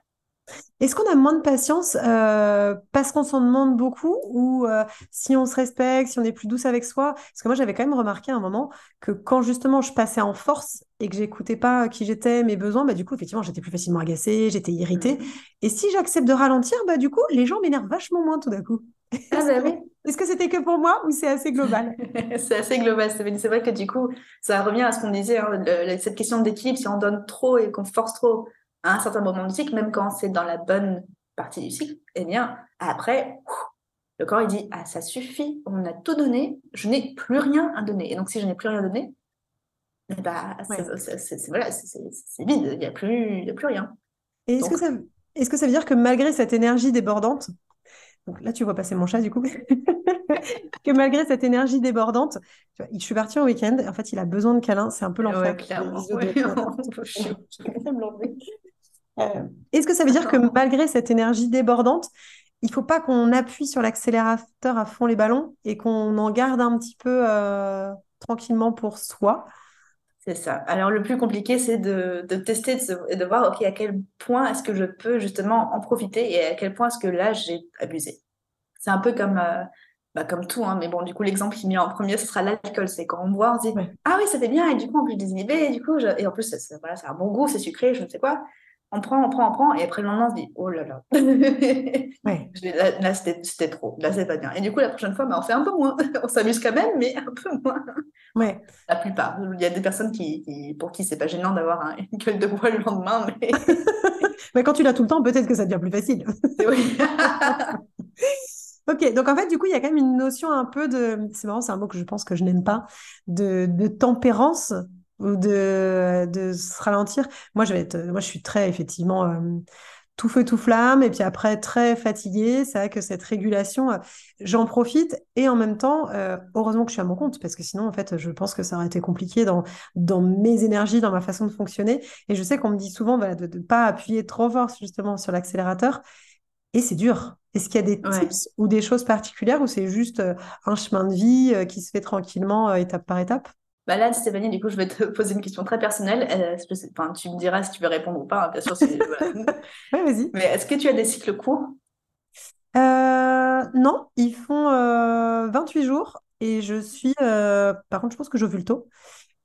Est-ce qu'on a moins de patience euh, parce qu'on s'en demande beaucoup ou euh, si on se respecte, si on est plus douce avec soi? Parce que moi, j'avais quand même remarqué à un moment que quand justement je passais en force et que j'écoutais pas qui j'étais, mes besoins, bah, du coup, effectivement, j'étais plus facilement agacée, j'étais irritée. Mmh et si j'accepte de ralentir, bah, du coup, les gens m'énervent vachement moins tout d'un coup. Ah bah oui. Est-ce que c'était que pour moi ou c'est assez global? C'est assez global, C'est vrai que du coup, ça revient à ce qu'on disait, hein, cette question d'équilibre, si on donne trop et qu'on force trop à un certain moment du cycle, même quand c'est dans la bonne partie du cycle, eh bien, après, le corps, il dit, ah, ça suffit, on a tout donné, je n'ai plus rien à donner. Et donc, si je n'ai plus rien à donner, eh bah, c'est voilà, vide, il n'y a, plus, a plus rien. Et est-ce que, ça, est -ce que ça veut dire que malgré cette énergie débordante, donc là, tu vois passer mon chat, du coup. que malgré cette énergie débordante, je suis partie en week-end. En fait, il a besoin de câlins. C'est un peu l'enfer. Est-ce que ça veut dire que malgré cette énergie débordante, il ne faut pas qu'on appuie sur l'accélérateur à fond les ballons et qu'on en garde un petit peu euh, tranquillement pour soi? C'est ça. Alors, le plus compliqué, c'est de, tester et de, voir, OK, à quel point est-ce que je peux justement en profiter et à quel point est-ce que là, j'ai abusé. C'est un peu comme, euh, bah, comme tout, hein, mais bon, du coup, l'exemple qui met en premier, ce sera l'alcool. C'est quand on boit, on se dit, ah oui, ça fait bien, et du coup, on peut désinhiber, et du coup, et en plus, voilà, a un bon goût, c'est sucré, je ne sais quoi. On prend, on prend, on prend, et après le lendemain, on se dit, oh là là. là, là c'était trop, là, c'est pas bien. Et du coup, la prochaine fois, bah, on fait un peu moins. on s'amuse quand même, mais un peu moins. Ouais. La plupart. Il y a des personnes qui, pour qui c'est pas gênant d'avoir une gueule de bois le lendemain, mais. mais quand tu l'as tout le temps, peut-être que ça devient plus facile. oui. Ok, donc en fait, du coup, il y a quand même une notion un peu de, c'est marrant, c'est un mot que je pense que je n'aime pas, de, de tempérance ou de, de se ralentir. Moi, je vais être, moi, je suis très, effectivement, euh, tout feu, tout flamme, et puis après, très fatiguée. C'est vrai que cette régulation, euh, j'en profite, et en même temps, euh, heureusement que je suis à mon compte, parce que sinon, en fait, je pense que ça aurait été compliqué dans, dans mes énergies, dans ma façon de fonctionner. Et je sais qu'on me dit souvent voilà, de ne pas appuyer trop fort, justement, sur l'accélérateur. Et c'est dur. Est-ce qu'il y a des tips ou des choses particulières ou c'est juste un chemin de vie qui se fait tranquillement, étape par étape? Bah là, Stéphanie, du coup, je vais te poser une question très personnelle. enfin, tu me diras si tu veux répondre ou pas, hein, bien sûr. vas-y. Mais est-ce que tu as des cycles courts? Non, ils font 28 jours et je suis. Par contre, je pense que j'ovule tôt.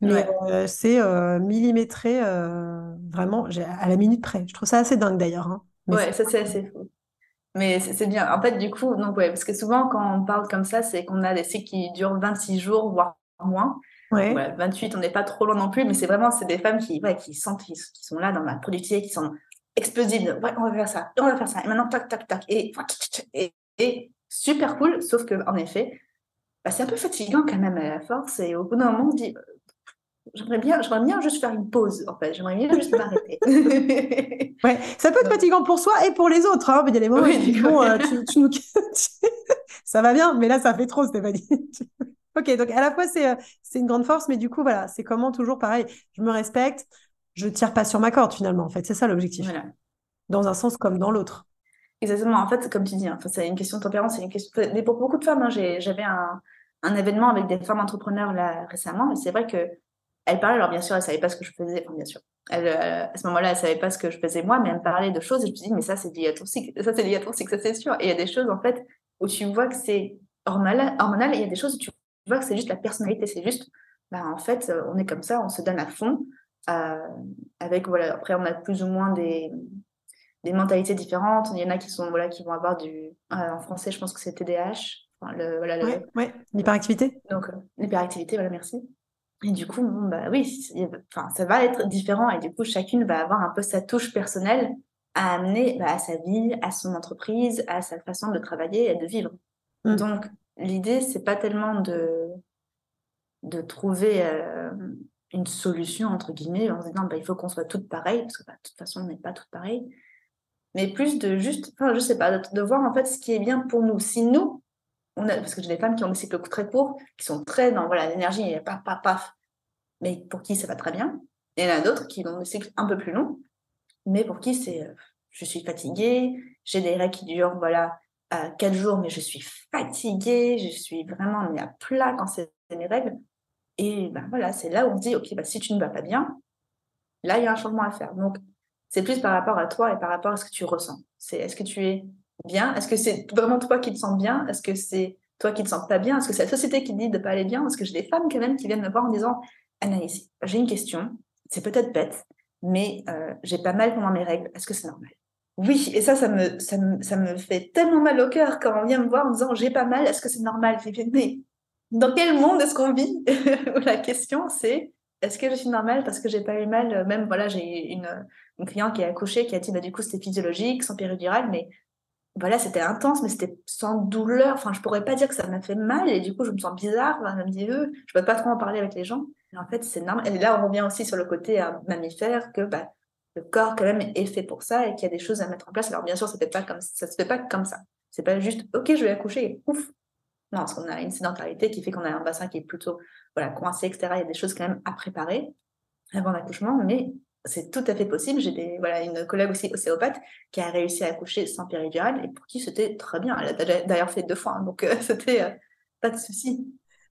Mais c'est millimétré vraiment à la minute près. Je trouve ça assez dingue d'ailleurs. Hein. Ouais, ça c'est assez fou. Mais c'est bien. En fait, du coup, donc, ouais, parce que souvent, quand on parle comme ça, c'est qu'on a des cycles qui durent 26 jours, voire moins. Ouais. 28, on n'est pas trop loin non plus, mais c'est vraiment c'est des femmes qui, ouais, qui sentent, qui, sont là dans la productivité, qui sont explosives. Ouais, on va faire ça, on va faire ça. Et maintenant, tac, tac, tac. Et, et, super cool, sauf que en effet, bah, c'est un peu fatigant quand même à la force. Et au bout d'un moment, on se dit, j'aimerais bien, j'aimerais bien juste faire une pause, en fait. J'aimerais bien juste m'arrêter. ouais, ça peut être fatigant pour soi et pour les autres. Hein. Il y a des moments où bon, euh, tu, nous... ça va bien, mais là, ça fait trop, Stéphanie. Ok, donc à la fois, c'est, euh, c'est une grande force, mais du coup, voilà, c'est comment toujours pareil. Je me respecte, je tire pas sur ma corde, finalement. En fait, c'est ça l'objectif. Voilà. Dans un sens comme dans l'autre. Exactement. En fait, comme tu dis, hein, c'est une question de tempérance, c'est une question. Mais pour beaucoup de femmes, hein, j'avais un, un événement avec des femmes entrepreneurs là récemment, et c'est vrai que elle parlait, alors bien sûr, elle savait pas ce que je faisais, enfin bien sûr. Elle, euh, à ce moment-là, elle savait pas ce que je faisais moi, mais elle me parlait de choses et je me suis dit, mais ça, c'est lié à ton cycle, ça, c'est lié à ton cycle, ça, c'est sûr. Et il y a des choses, en fait, où tu vois que c'est hormonal, hormonal et il y a des choses où tu vois que c'est juste la personnalité, c'est juste, bah, en fait, euh, on est comme ça, on se donne à fond. Euh, avec, voilà, après, on a plus ou moins des, des mentalités différentes. Il y en a qui sont, voilà, qui vont avoir du, en français, je pense que c'est TDAH. Enfin, le, voilà, le... Ouais, l'hyperactivité. Donc, l'hyperactivité, voilà, merci. Et du coup, bah oui, enfin, ça va être différent et du coup, chacune va avoir un peu sa touche personnelle à amener bah, à sa vie, à son entreprise, à sa façon de travailler et de vivre. Mmh. Donc, l'idée, c'est pas tellement de, de trouver euh, une solution, entre guillemets, en se disant, bah, il faut qu'on soit toutes pareilles, parce que bah, de toute façon, on n'est pas toutes pareilles, mais plus de juste, enfin, je sais pas, de, voir en fait ce qui est bien pour nous. Si nous, parce que j'ai des femmes qui ont des cycles très courts, qui sont très dans voilà l'énergie, et paf, paf, paf, mais pour qui ça va très bien. Et il y en a d'autres qui ont des cycles un peu plus longs, mais pour qui c'est euh, je suis fatiguée, j'ai des règles qui durent voilà quatre jours, mais je suis fatiguée, je suis vraiment mis à plat quand c'est mes règles. Et ben voilà, c'est là où on dit ok, bah, si tu ne vas pas bien, là il y a un changement à faire. Donc c'est plus par rapport à toi et par rapport à ce que tu ressens. C'est est-ce que tu es bien? Est-ce que c'est vraiment toi qui te sens bien? Est-ce que c'est toi qui te sens pas bien? Est-ce que c'est la société qui te dit de pas aller bien? Est-ce que j'ai des femmes quand même qui viennent me voir en disant Anaïs, j'ai une question, c'est peut-être bête, mais euh, j'ai pas mal pendant mes règles, est-ce que c'est normal Oui, et ça ça me, ça me, ça, me, fait tellement mal au cœur quand on vient me voir en disant j'ai pas mal, est-ce que c'est normal? Mais dans quel monde est-ce qu'on vit? La question c'est est-ce que je suis normale parce que j'ai pas eu mal? Même voilà, j'ai une, une cliente qui a accouché qui a dit bah, du coup c'était physiologique, sans péridurale, mais voilà, c'était intense, mais c'était sans douleur. Enfin, je pourrais pas dire que ça m'a fait mal et du coup, je me sens bizarre. Enfin, me dit, euh, je peux pas trop en parler avec les gens. Et en fait, c'est normal. Et là, on revient aussi sur le côté euh, mammifère que bah, le corps, quand même, est fait pour ça et qu'il y a des choses à mettre en place. Alors, bien sûr, ça ne se fait pas comme ça. C'est pas juste, OK, je vais accoucher et ouf. Non, parce qu'on a une sédentarité qui fait qu'on a un bassin qui est plutôt voilà, coincé, etc. Il y a des choses quand même à préparer avant l'accouchement, mais c'est tout à fait possible. J'ai voilà, une collègue aussi ostéopathe qui a réussi à accoucher sans péridurale et pour qui c'était très bien. Elle a d'ailleurs fait deux fois, hein, donc euh, c'était euh, pas de souci.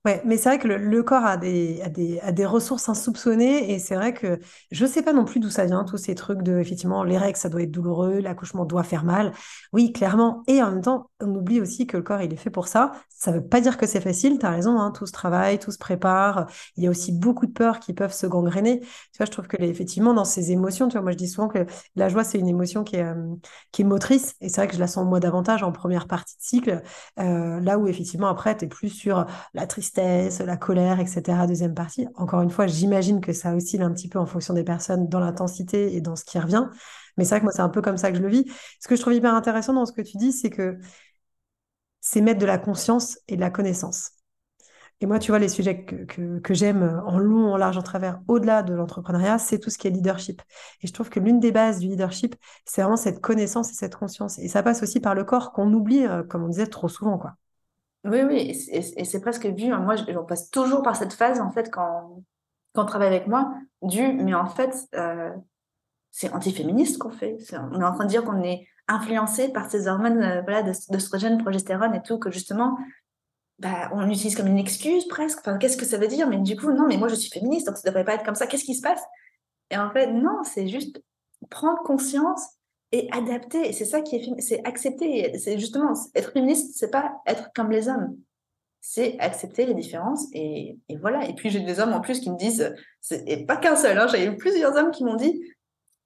Ouais, mais c'est vrai que le, corps a des, a des, a des ressources insoupçonnées et c'est vrai que je sais pas non plus d'où ça vient, tous ces trucs de, effectivement, les règles, ça doit être douloureux, l'accouchement doit faire mal. Oui, clairement. Et en même temps, on oublie aussi que le corps, il est fait pour ça. Ça veut pas dire que c'est facile, tu as raison, hein, tout se travaille, tout se prépare. Il y a aussi beaucoup de peurs qui peuvent se gangréner. Tu vois, je trouve que, effectivement, dans ces émotions, tu vois, moi, je dis souvent que la joie, c'est une émotion qui est, euh, qui est motrice et c'est vrai que je la sens moi davantage en première partie de cycle, euh, là où, effectivement, après, tu es plus sur la tristesse la colère, etc. Deuxième partie. Encore une fois, j'imagine que ça oscille un petit peu en fonction des personnes dans l'intensité et dans ce qui revient. Mais c'est vrai que moi, c'est un peu comme ça que je le vis. Ce que je trouve hyper intéressant dans ce que tu dis, c'est que c'est mettre de la conscience et de la connaissance. Et moi, tu vois, les sujets que, que, j'aime en long, en large, en travers, au-delà de l'entrepreneuriat, c'est tout ce qui est leadership. Et je trouve que l'une des bases du leadership, c'est vraiment cette connaissance et cette conscience. Et ça passe aussi par le corps qu'on oublie, euh, comme on disait trop souvent, quoi. Oui, oui, et c'est presque vu. Hein. Moi, on passe toujours par cette phase, en fait, quand, quand on travaille avec moi, du, mais en fait, euh, c'est antiféministe qu'on fait. on est en train de dire qu'on est influencé par ces hormones euh, voilà, d'œstrogène, progestérone et tout, que justement, bah, on utilise comme une excuse presque. Enfin, qu'est-ce que ça veut dire? Mais du coup, non, mais moi, je suis féministe, donc ça ne devrait pas être comme ça. Qu'est-ce qui se passe? Et en fait, non, c'est juste prendre conscience et adapter. C'est ça qui est, c'est accepter. C'est justement être féministe, c'est pas être comme les hommes. C'est accepter les différences et, et voilà. Et puis j'ai des hommes en plus qui me disent, et pas qu'un seul, hein, j'ai eu plusieurs hommes qui m'ont dit,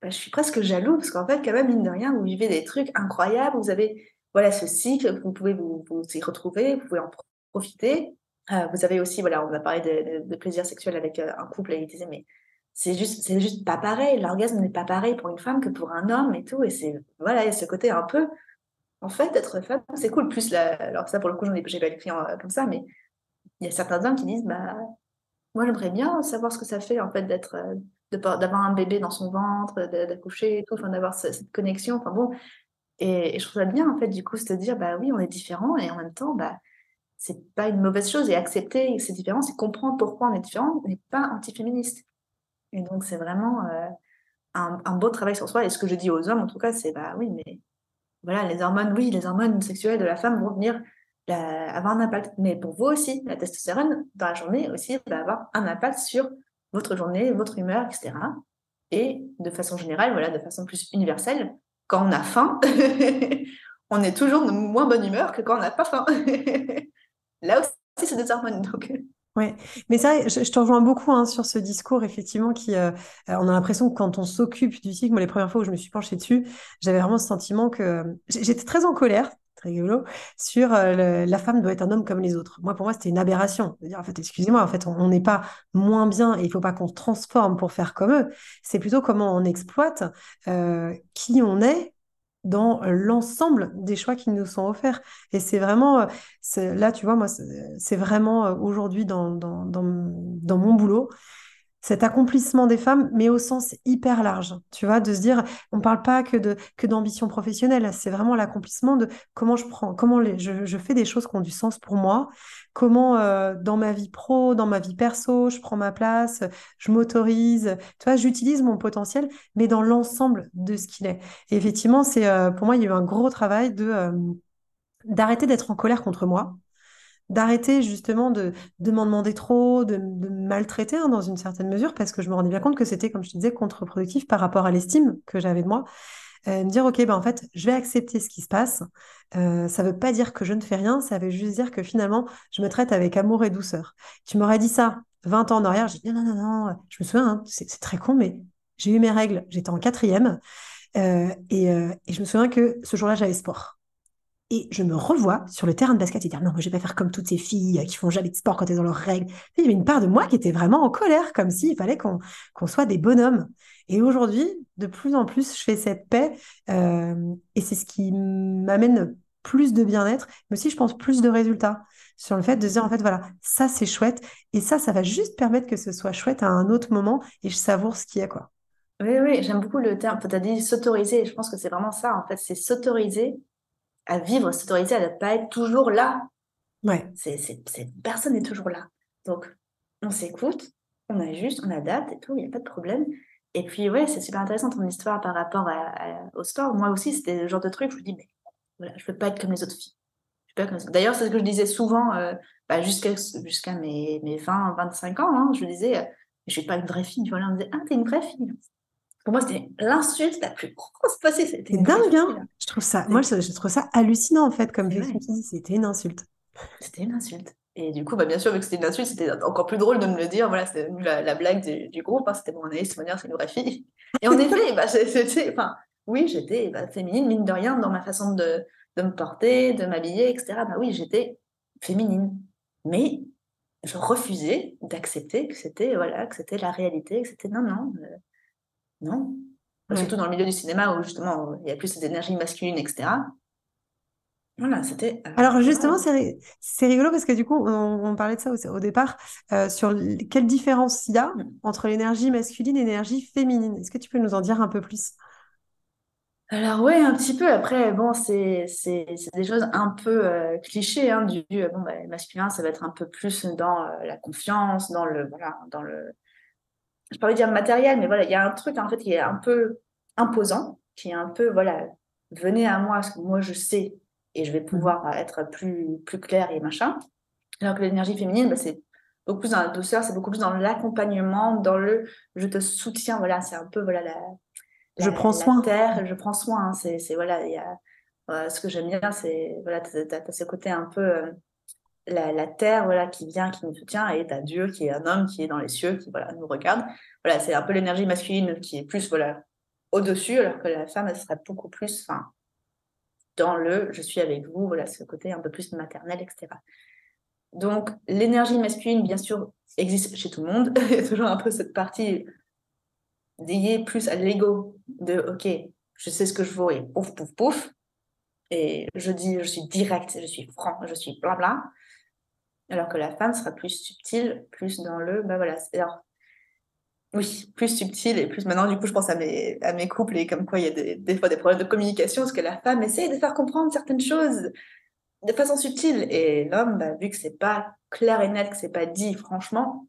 bah, je suis presque jaloux parce qu'en fait, quand même, mine de rien, vous vivez des trucs incroyables. Vous avez voilà ce cycle, vous pouvez vous, vous y retrouver, vous pouvez en profiter. Euh, vous avez aussi, voilà, on a parlé de, de, plaisir sexuel avec euh, un couple et il disait, mais c'est juste c'est juste pas pareil. L'orgasme n'est pas pareil pour une femme que pour un homme et tout. Et c'est voilà ce côté un peu en fait être femme c'est cool. Plus la, alors ça pour le coup j'en ai j'ai pas écrit euh, comme ça mais il y a certains hommes qui disent bah moi j'aimerais bien savoir ce que ça fait en fait d'être euh, d'avoir un bébé dans son ventre d'accoucher et tout enfin d'avoir cette connexion enfin bon. Et, je trouve ça bien en fait du coup se dire bah oui on est différents et en même temps bah c'est pas une mauvaise chose. Et accepter ces différences et comprendre pourquoi on est différent n'est pas antiféministe et donc, c'est vraiment euh, un, beau travail sur soi. Et ce que je dis aux hommes, en tout cas, c'est bah oui, mais voilà, les hormones, oui, les hormones sexuelles de la femme vont venir avoir un impact. Mais pour vous aussi, la testostérone, dans la journée aussi, va avoir un impact sur votre journée, votre humeur, etc. Et de façon générale, voilà, de façon plus universelle, quand on a faim, on est toujours de moins bonne humeur que quand on n'a pas faim. Là aussi, c'est des hormones. Donc, oui, mais ça, je, te rejoins beaucoup hein, sur ce discours, effectivement, qui, euh, euh, on a l'impression que quand on s'occupe du cycle, moi, les premières fois où je me suis penchée dessus, j'avais vraiment ce sentiment que j'étais très en colère, très rigolo, sur euh, la femme doit être un homme comme les autres. Moi, pour moi, c'était une aberration. dire en fait, excusez-moi, en fait, on n'est pas moins bien et il faut pas qu'on se transforme pour faire comme eux. C'est plutôt comment on exploite qui on est dans l'ensemble des choix qui nous sont offerts. Et c'est vraiment, là, tu vois, moi, c'est vraiment aujourd'hui dans, dans, dans, dans, mon boulot, cet accomplissement des femmes, mais au sens hyper large, tu vois, de se dire, on ne parle pas que de que d'ambition professionnelle, c'est vraiment l'accomplissement de comment je prends, comment je, fais des choses qui ont du sens pour moi, comment euh, dans ma vie pro, dans ma vie perso, je prends ma place, je m'autorise, tu vois, j'utilise mon potentiel, mais dans l'ensemble de ce qu'il est. Et effectivement, c'est euh, pour moi, il y a eu un gros travail de euh, d'arrêter d'être en colère contre moi, d'arrêter justement de, m'en demander trop, de, maltraiter hein, dans une certaine mesure, parce que je me rendais bien compte que c'était, comme je te disais, contre-productif par rapport à l'estime que j'avais de moi. Euh, me dire, OK, ben en fait, je vais accepter ce qui se passe. Euh, ça ne veut pas dire que je ne fais rien, ça veut juste dire que finalement, je me traite avec amour et douceur. Tu m'aurais dit ça 20 ans en arrière, dit non, non, non, je me souviens, hein, c'est très con, mais j'ai eu mes règles, j'étais en quatrième, euh, et je me souviens que ce jour-là, j'avais sport. Et je me revois sur le terrain de basket et dire non, je vais pas faire comme toutes ces filles qui font jamais de sport quand elles ont leurs règles. Il y avait une part de moi qui était vraiment en colère, comme s'il fallait qu'on soit des bonhommes. Et aujourd'hui, de plus en plus, je fais cette paix euh, et c'est ce qui m'amène plus de bien-être, mais aussi, je pense, plus de résultats sur le fait de dire en fait, voilà, ça c'est chouette et ça, ça va juste permettre que ce soit chouette à un autre moment et je savoure ce qui est quoi. Oui, oui, j'aime beaucoup le terme. Tu as dit s'autoriser. Je pense que c'est vraiment ça, en fait. C'est s'autoriser à vivre, s'autoriser à ne pas être toujours là. Ouais. C'est, personne n'est toujours là. Donc, on s'écoute, on ajuste, on adapte et tout, il n'y a pas de problème. Et puis, ouais, c'est super intéressant ton histoire par rapport au sport. Moi aussi, c'était le genre de truc, je me dis, mais voilà, je ne veux pas être comme les autres filles. Ne D'ailleurs, c'est ce que je disais souvent euh, bah, jusqu'à mes, mes 20, 25 ans. Hein, je disais, euh, je suis pas une vraie fille. Voilà, on me disait, ah, t'es une vraie fille. Pour moi, c'était l'insulte la plus grosse possible. C'est dingue, hein Je trouve ça, moi, je, trouve ça hallucinant, en fait, comme C'était une insulte. C'était une insulte. Et du coup, bah, bien sûr, vu que c'était une insulte, c'était encore plus drôle de me le dire. Voilà, c'était la, blague du, groupe. Hein, c'était bon, Anaïs, c'est une vraie fille. Et en effet, bah, c'était, enfin, oui, j'étais bah, féminine, mine de rien, dans ma façon de, de me porter, de m'habiller, etc. Bah oui, j'étais féminine. Mais je refusais d'accepter que c'était voilà, que c'était la réalité, que c'était non, non, euh, non. Surtout dans le milieu du cinéma où justement il y a plus cette énergie masculine, etc. Voilà, c'était. Euh, Alors justement, c'est rigolo parce que du coup, on, parlait de ça au, départ, euh, sur quelle différence il y a mm. entre l'énergie masculine et l'énergie féminine. Est-ce que tu peux nous en dire un peu plus? Alors ouais, un petit peu. Après, bon, c'est des choses un peu euh, clichés. Hein, du bon, bah, masculin, ça va être un peu plus dans la confiance, dans le voilà, dans le. Je ne pas dire matériel, mais voilà, il y a un truc en fait qui est un peu imposant, qui est un peu voilà, venez à moi, parce que moi je sais et je vais mmh. pouvoir être plus, plus clair et machin. Alors que l'énergie féminine, bah, c'est beaucoup plus dans la douceur, c'est beaucoup plus dans l'accompagnement, dans le je te soutiens, voilà, c'est un peu voilà la, je prends soin. terre, je prends soin, c'est voilà, il y a, ce que j'aime bien, c'est voilà, tu as, ce côté un peu euh, la, terre voilà qui vient, qui nous soutient, et tu as Dieu qui est un homme qui est dans les cieux, qui voilà nous regarde. Voilà, c'est un peu l'énergie masculine qui est plus voilà au-dessus, alors que la femme, elle serait beaucoup plus, enfin, dans le je suis avec vous, voilà, ce côté un peu plus maternel, etc. Donc, l'énergie masculine, bien sûr, existe chez tout le monde. Il y a toujours un peu cette partie dédiée plus à l'ego de OK, je sais ce que je veux et pouf, pouf, pouf. Et je dis, je suis direct, je suis franc, je suis blabla. Alors que la femme sera plus subtile, plus dans le, bah voilà. Alors, oui, plus subtil et plus maintenant, du coup, je pense à mes, couples et comme quoi il y a des, des fois des problèmes de communication parce que la femme essaie de faire comprendre certaines choses de façon subtile et l'homme, bah, vu que c'est pas clair et net, que c'est pas dit franchement,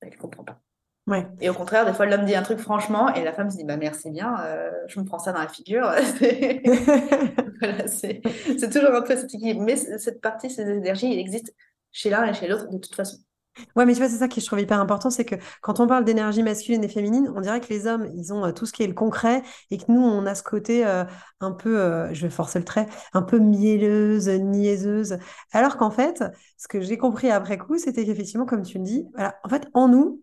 bah, il comprend pas. Ouais. Et au contraire, des fois, l'homme dit un truc franchement et la femme se dit bah merci bien, euh, je me prends ça dans la figure. c'est toujours un peu cette équilibre. Mais cette partie, ces énergies, il existe chez l'un et chez l'autre de toute façon. Ouais, mais tu vois, c'est ça qui je trouve hyper important, c'est que quand on parle d'énergie masculine et féminine, on dirait que les hommes, ils ont euh, tout ce qui est le concret et que nous, on a ce côté euh, un peu, euh, je vais forcer le trait, un peu mielleuse, niaiseuse. Alors qu'en fait, ce que j'ai compris après coup, c'était qu'effectivement, comme tu le dis, voilà, en fait, en nous,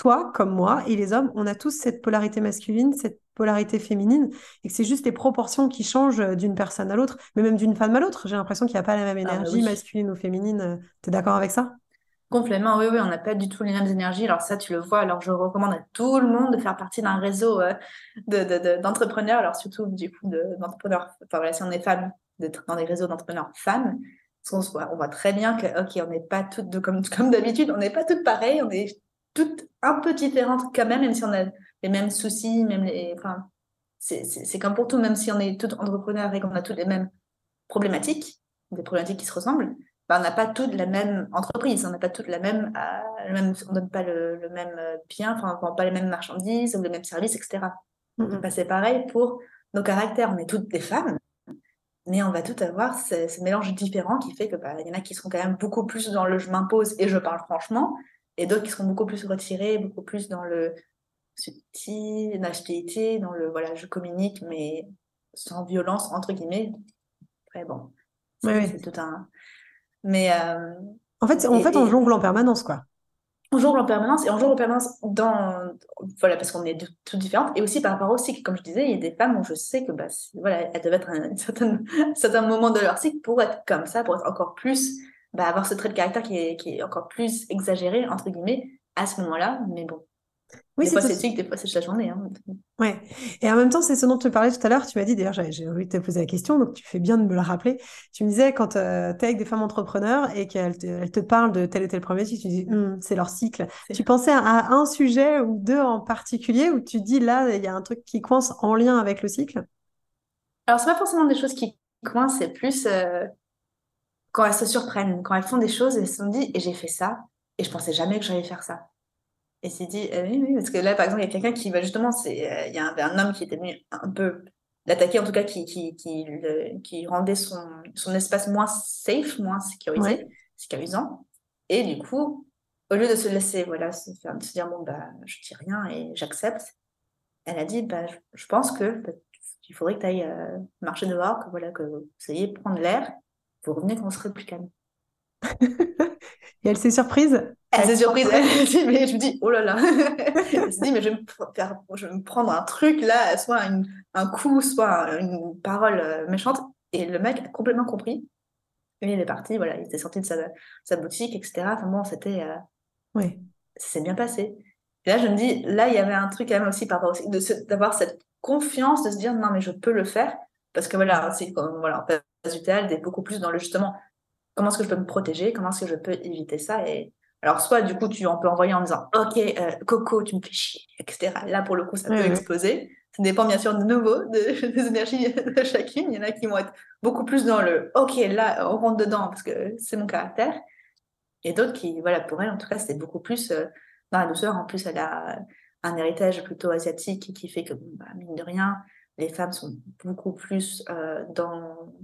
toi comme moi et les hommes, on a tous cette polarité masculine, cette polarité féminine, et que c'est juste les proportions qui changent d'une personne à l'autre, mais même d'une femme à l'autre. J'ai l'impression qu'il n'y a pas la même ah, bah énergie masculine ou féminine. Tu es d'accord avec ça? Complètement, oui, oui, on n'a pas du tout les mêmes énergies. Alors ça, tu le vois. Alors je recommande à tout le monde de faire partie d'un réseau euh, d'entrepreneurs, alors surtout du coup d'entrepreneurs, enfin voilà, si on est femme, d'être dans des réseaux d'entrepreneurs femmes, on, voit, on voit très bien que, ok, on n'est pas toutes, de, comme, comme d'habitude, on n'est pas toutes pareilles, on est toutes un peu différentes quand même, même si on a les mêmes soucis, même les, enfin, c'est comme pour tout, même si on est toutes entrepreneurs et qu'on a toutes les mêmes problématiques, des problématiques qui se ressemblent, bah, on n'a pas toutes la même entreprise, on n'a pas toutes la même, euh, même on donne pas le, même euh, bien, enfin, on vend pas les mêmes marchandises ou les mêmes services, etc. Bah, c'est pareil pour nos caractères. On est toutes des femmes, mais on va toutes avoir ce, mélange différent qui fait que bah, y en a qui seront quand même beaucoup plus dans le je m'impose et je parle franchement, et d'autres qui seront beaucoup plus retirés, beaucoup plus dans le subtil, l'aspérité, dans le voilà, je communique, mais sans violence, entre guillemets. Après, bon, c'est tout un mais, euh, en fait, en fait, on jongle en permanence, quoi. On jongle en permanence et on jongle en permanence dans. Voilà, parce qu'on est toutes différentes. Et aussi par rapport au cycle. Comme je disais, il y a des femmes où je sais que, bah, voilà, elles doivent être à un certain, certain moment de leur cycle pour être comme ça, pour être encore plus. Bah, avoir ce trait de caractère qui est, qui est encore plus exagéré, entre guillemets, à ce moment-là. Mais bon, oui, des fois c'est cycle, des fois c'est la journée. Hein. Ouais. Et en même temps, c'est ce dont tu parlais tout à l'heure. Tu m'as dit, d'ailleurs, j'ai envie de te poser la question, donc tu fais bien de me le rappeler. Tu me disais, quand euh, tu es avec des femmes entrepreneurs et qu'elles te, te, parlent de tel et tel premier tu dis, hum, c'est leur cycle. Tu pensais à un sujet ou deux en particulier où tu dis, là, il y a un truc qui coince en lien avec le cycle? Alors, c'est pas forcément des choses qui coincent, c'est plus euh, quand elles se surprennent, quand elles font des choses elles se sont dit, et j'ai fait ça, et je pensais jamais que j'allais faire ça. Et s'est dit, euh, oui, oui, parce que là, par exemple, il y a quelqu'un qui va justement, c'est, euh, il y avait un homme qui était venu un peu l'attaquer en tout cas qui, qui, qui, qui rendait son, son espace moins safe, moins sécurisé, sécurisant. Et du coup, au lieu de se laisser, voilà, se, faire, se dire, bon, bah, je dis rien et j'accepte, elle a dit, bah, je, pense que bah, il faudrait que tu ailles euh, marcher dehors, que, voilà, que vous ayez prendre l'air, vous revenez quand on serait plus calme. et elle s'est surprise? Elle s'est surprise, elle dit, mais je me dis, oh là là, elle s'est dit, mais je vais, me faire, je vais me prendre un truc là, soit un coup, soit une parole euh, méchante. Et le mec a complètement compris. Et il est parti, voilà, il était sorti de sa, sa boutique, etc. Enfin bon, c'était. Euh, oui. Ça s'est bien passé. Et là, je me dis, là, il y avait un truc quand même aussi par rapport aussi, d'avoir cette confiance, de se dire, non, mais je peux le faire. Parce que voilà, c'est voilà, en phase théâtre, d'être beaucoup plus dans le justement, comment est-ce que je peux me protéger, comment est-ce que je peux éviter ça. Et alors, soit du coup, tu en peux envoyer en disant, OK, euh, Coco, tu me fais chier, etc. Là, pour le coup, ça peut exploser. Ça dépend bien sûr de nouveau des énergies de chacune. Il y en a qui vont être beaucoup plus dans le OK, là, on rentre dedans parce que c'est mon caractère. Et d'autres qui, voilà, pour elle, en tout cas, c'est beaucoup plus euh, dans la douceur. En plus, elle a un héritage plutôt asiatique qui fait que, bah, mine de rien, les femmes sont beaucoup plus euh, dans,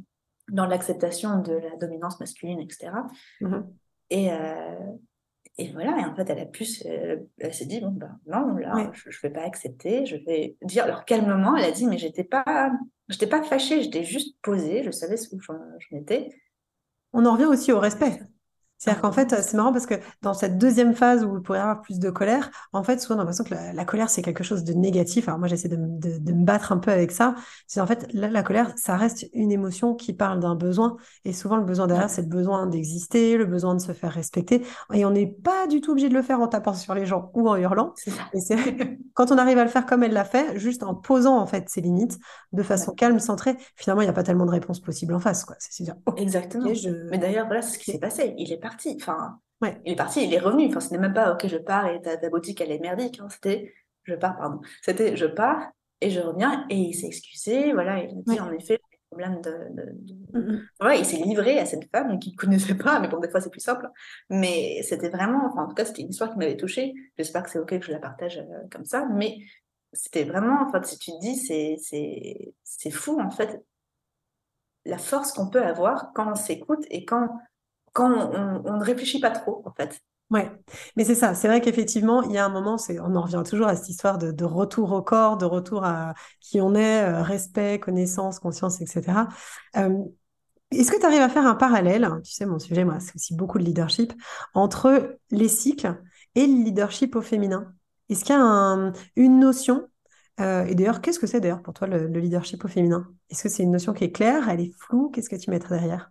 dans l'acceptation de la dominance masculine, etc. Et, et voilà, et en fait, elle a pu, elle s'est dit, bon, ben non, là, je ne vais pas accepter, je vais dire, alors calmement, elle a dit, mais j'étais pas, j'étais pas fâchée, j'étais juste posée, je savais ce où j'en étais. On en revient aussi au respect. C'est-à-dire qu'en fait, c'est marrant parce que dans cette deuxième phase où il pourrait y avoir plus de colère, en fait, souvent on a l'impression que la, colère, c'est quelque chose de négatif. Alors moi, j'essaie de, me battre un peu avec ça. C'est en fait, la, colère, ça reste une émotion qui parle d'un besoin. Et souvent, le besoin derrière, c'est le besoin d'exister, le besoin de se faire respecter. Et on n'est pas du tout obligé de le faire en tapant sur les gens ou en hurlant. Et c'est quand on arrive à le faire comme elle l'a fait, juste en posant en fait ses limites de façon calme, centrée, finalement, il n'y a pas tellement de réponses possibles en face. Quoi. C'est dire, Exactement. Mais d'ailleurs, voilà, ce qui s'est passé. Il est parti. Enfin, il est parti, il est revenu. Enfin, ce n'est même pas OK, je pars et ta, ta boutique elle est merdique. Hein. C'était je pars, pardon. C'était je pars et je reviens et il s'est excusé. Voilà, il a dit en effet problème de, de, il s'est livré à cette femme qu'il ne connaissait pas, mais bon, des fois c'est plus simple. Mais c'était vraiment, enfin, en tout cas, c'était une histoire qui m'avait touchée. J'espère que c'est OK que je la partage euh, comme ça, mais c'était vraiment, enfin, si tu te dis, c'est fou, en fait, la force qu'on peut avoir quand on s'écoute et quand quand on, ne réfléchit pas trop, en fait. Ouais, mais c'est ça. C'est vrai qu'effectivement, il y a un moment, on en revient toujours à cette histoire de, retour au corps, de retour à qui on est, euh, respect, connaissance, conscience, etc. Euh, est-ce que tu arrives à faire un parallèle Tu sais, mon sujet, moi, c'est aussi beaucoup de leadership entre les cycles et le leadership au féminin? Est-ce qu'il y a une notion euh, Et d'ailleurs, qu'est-ce que c'est d'ailleurs pour toi le, le leadership au féminin? Est-ce que c'est une notion qui est claire Elle est floue? Qu'est-ce que tu mettrais derrière?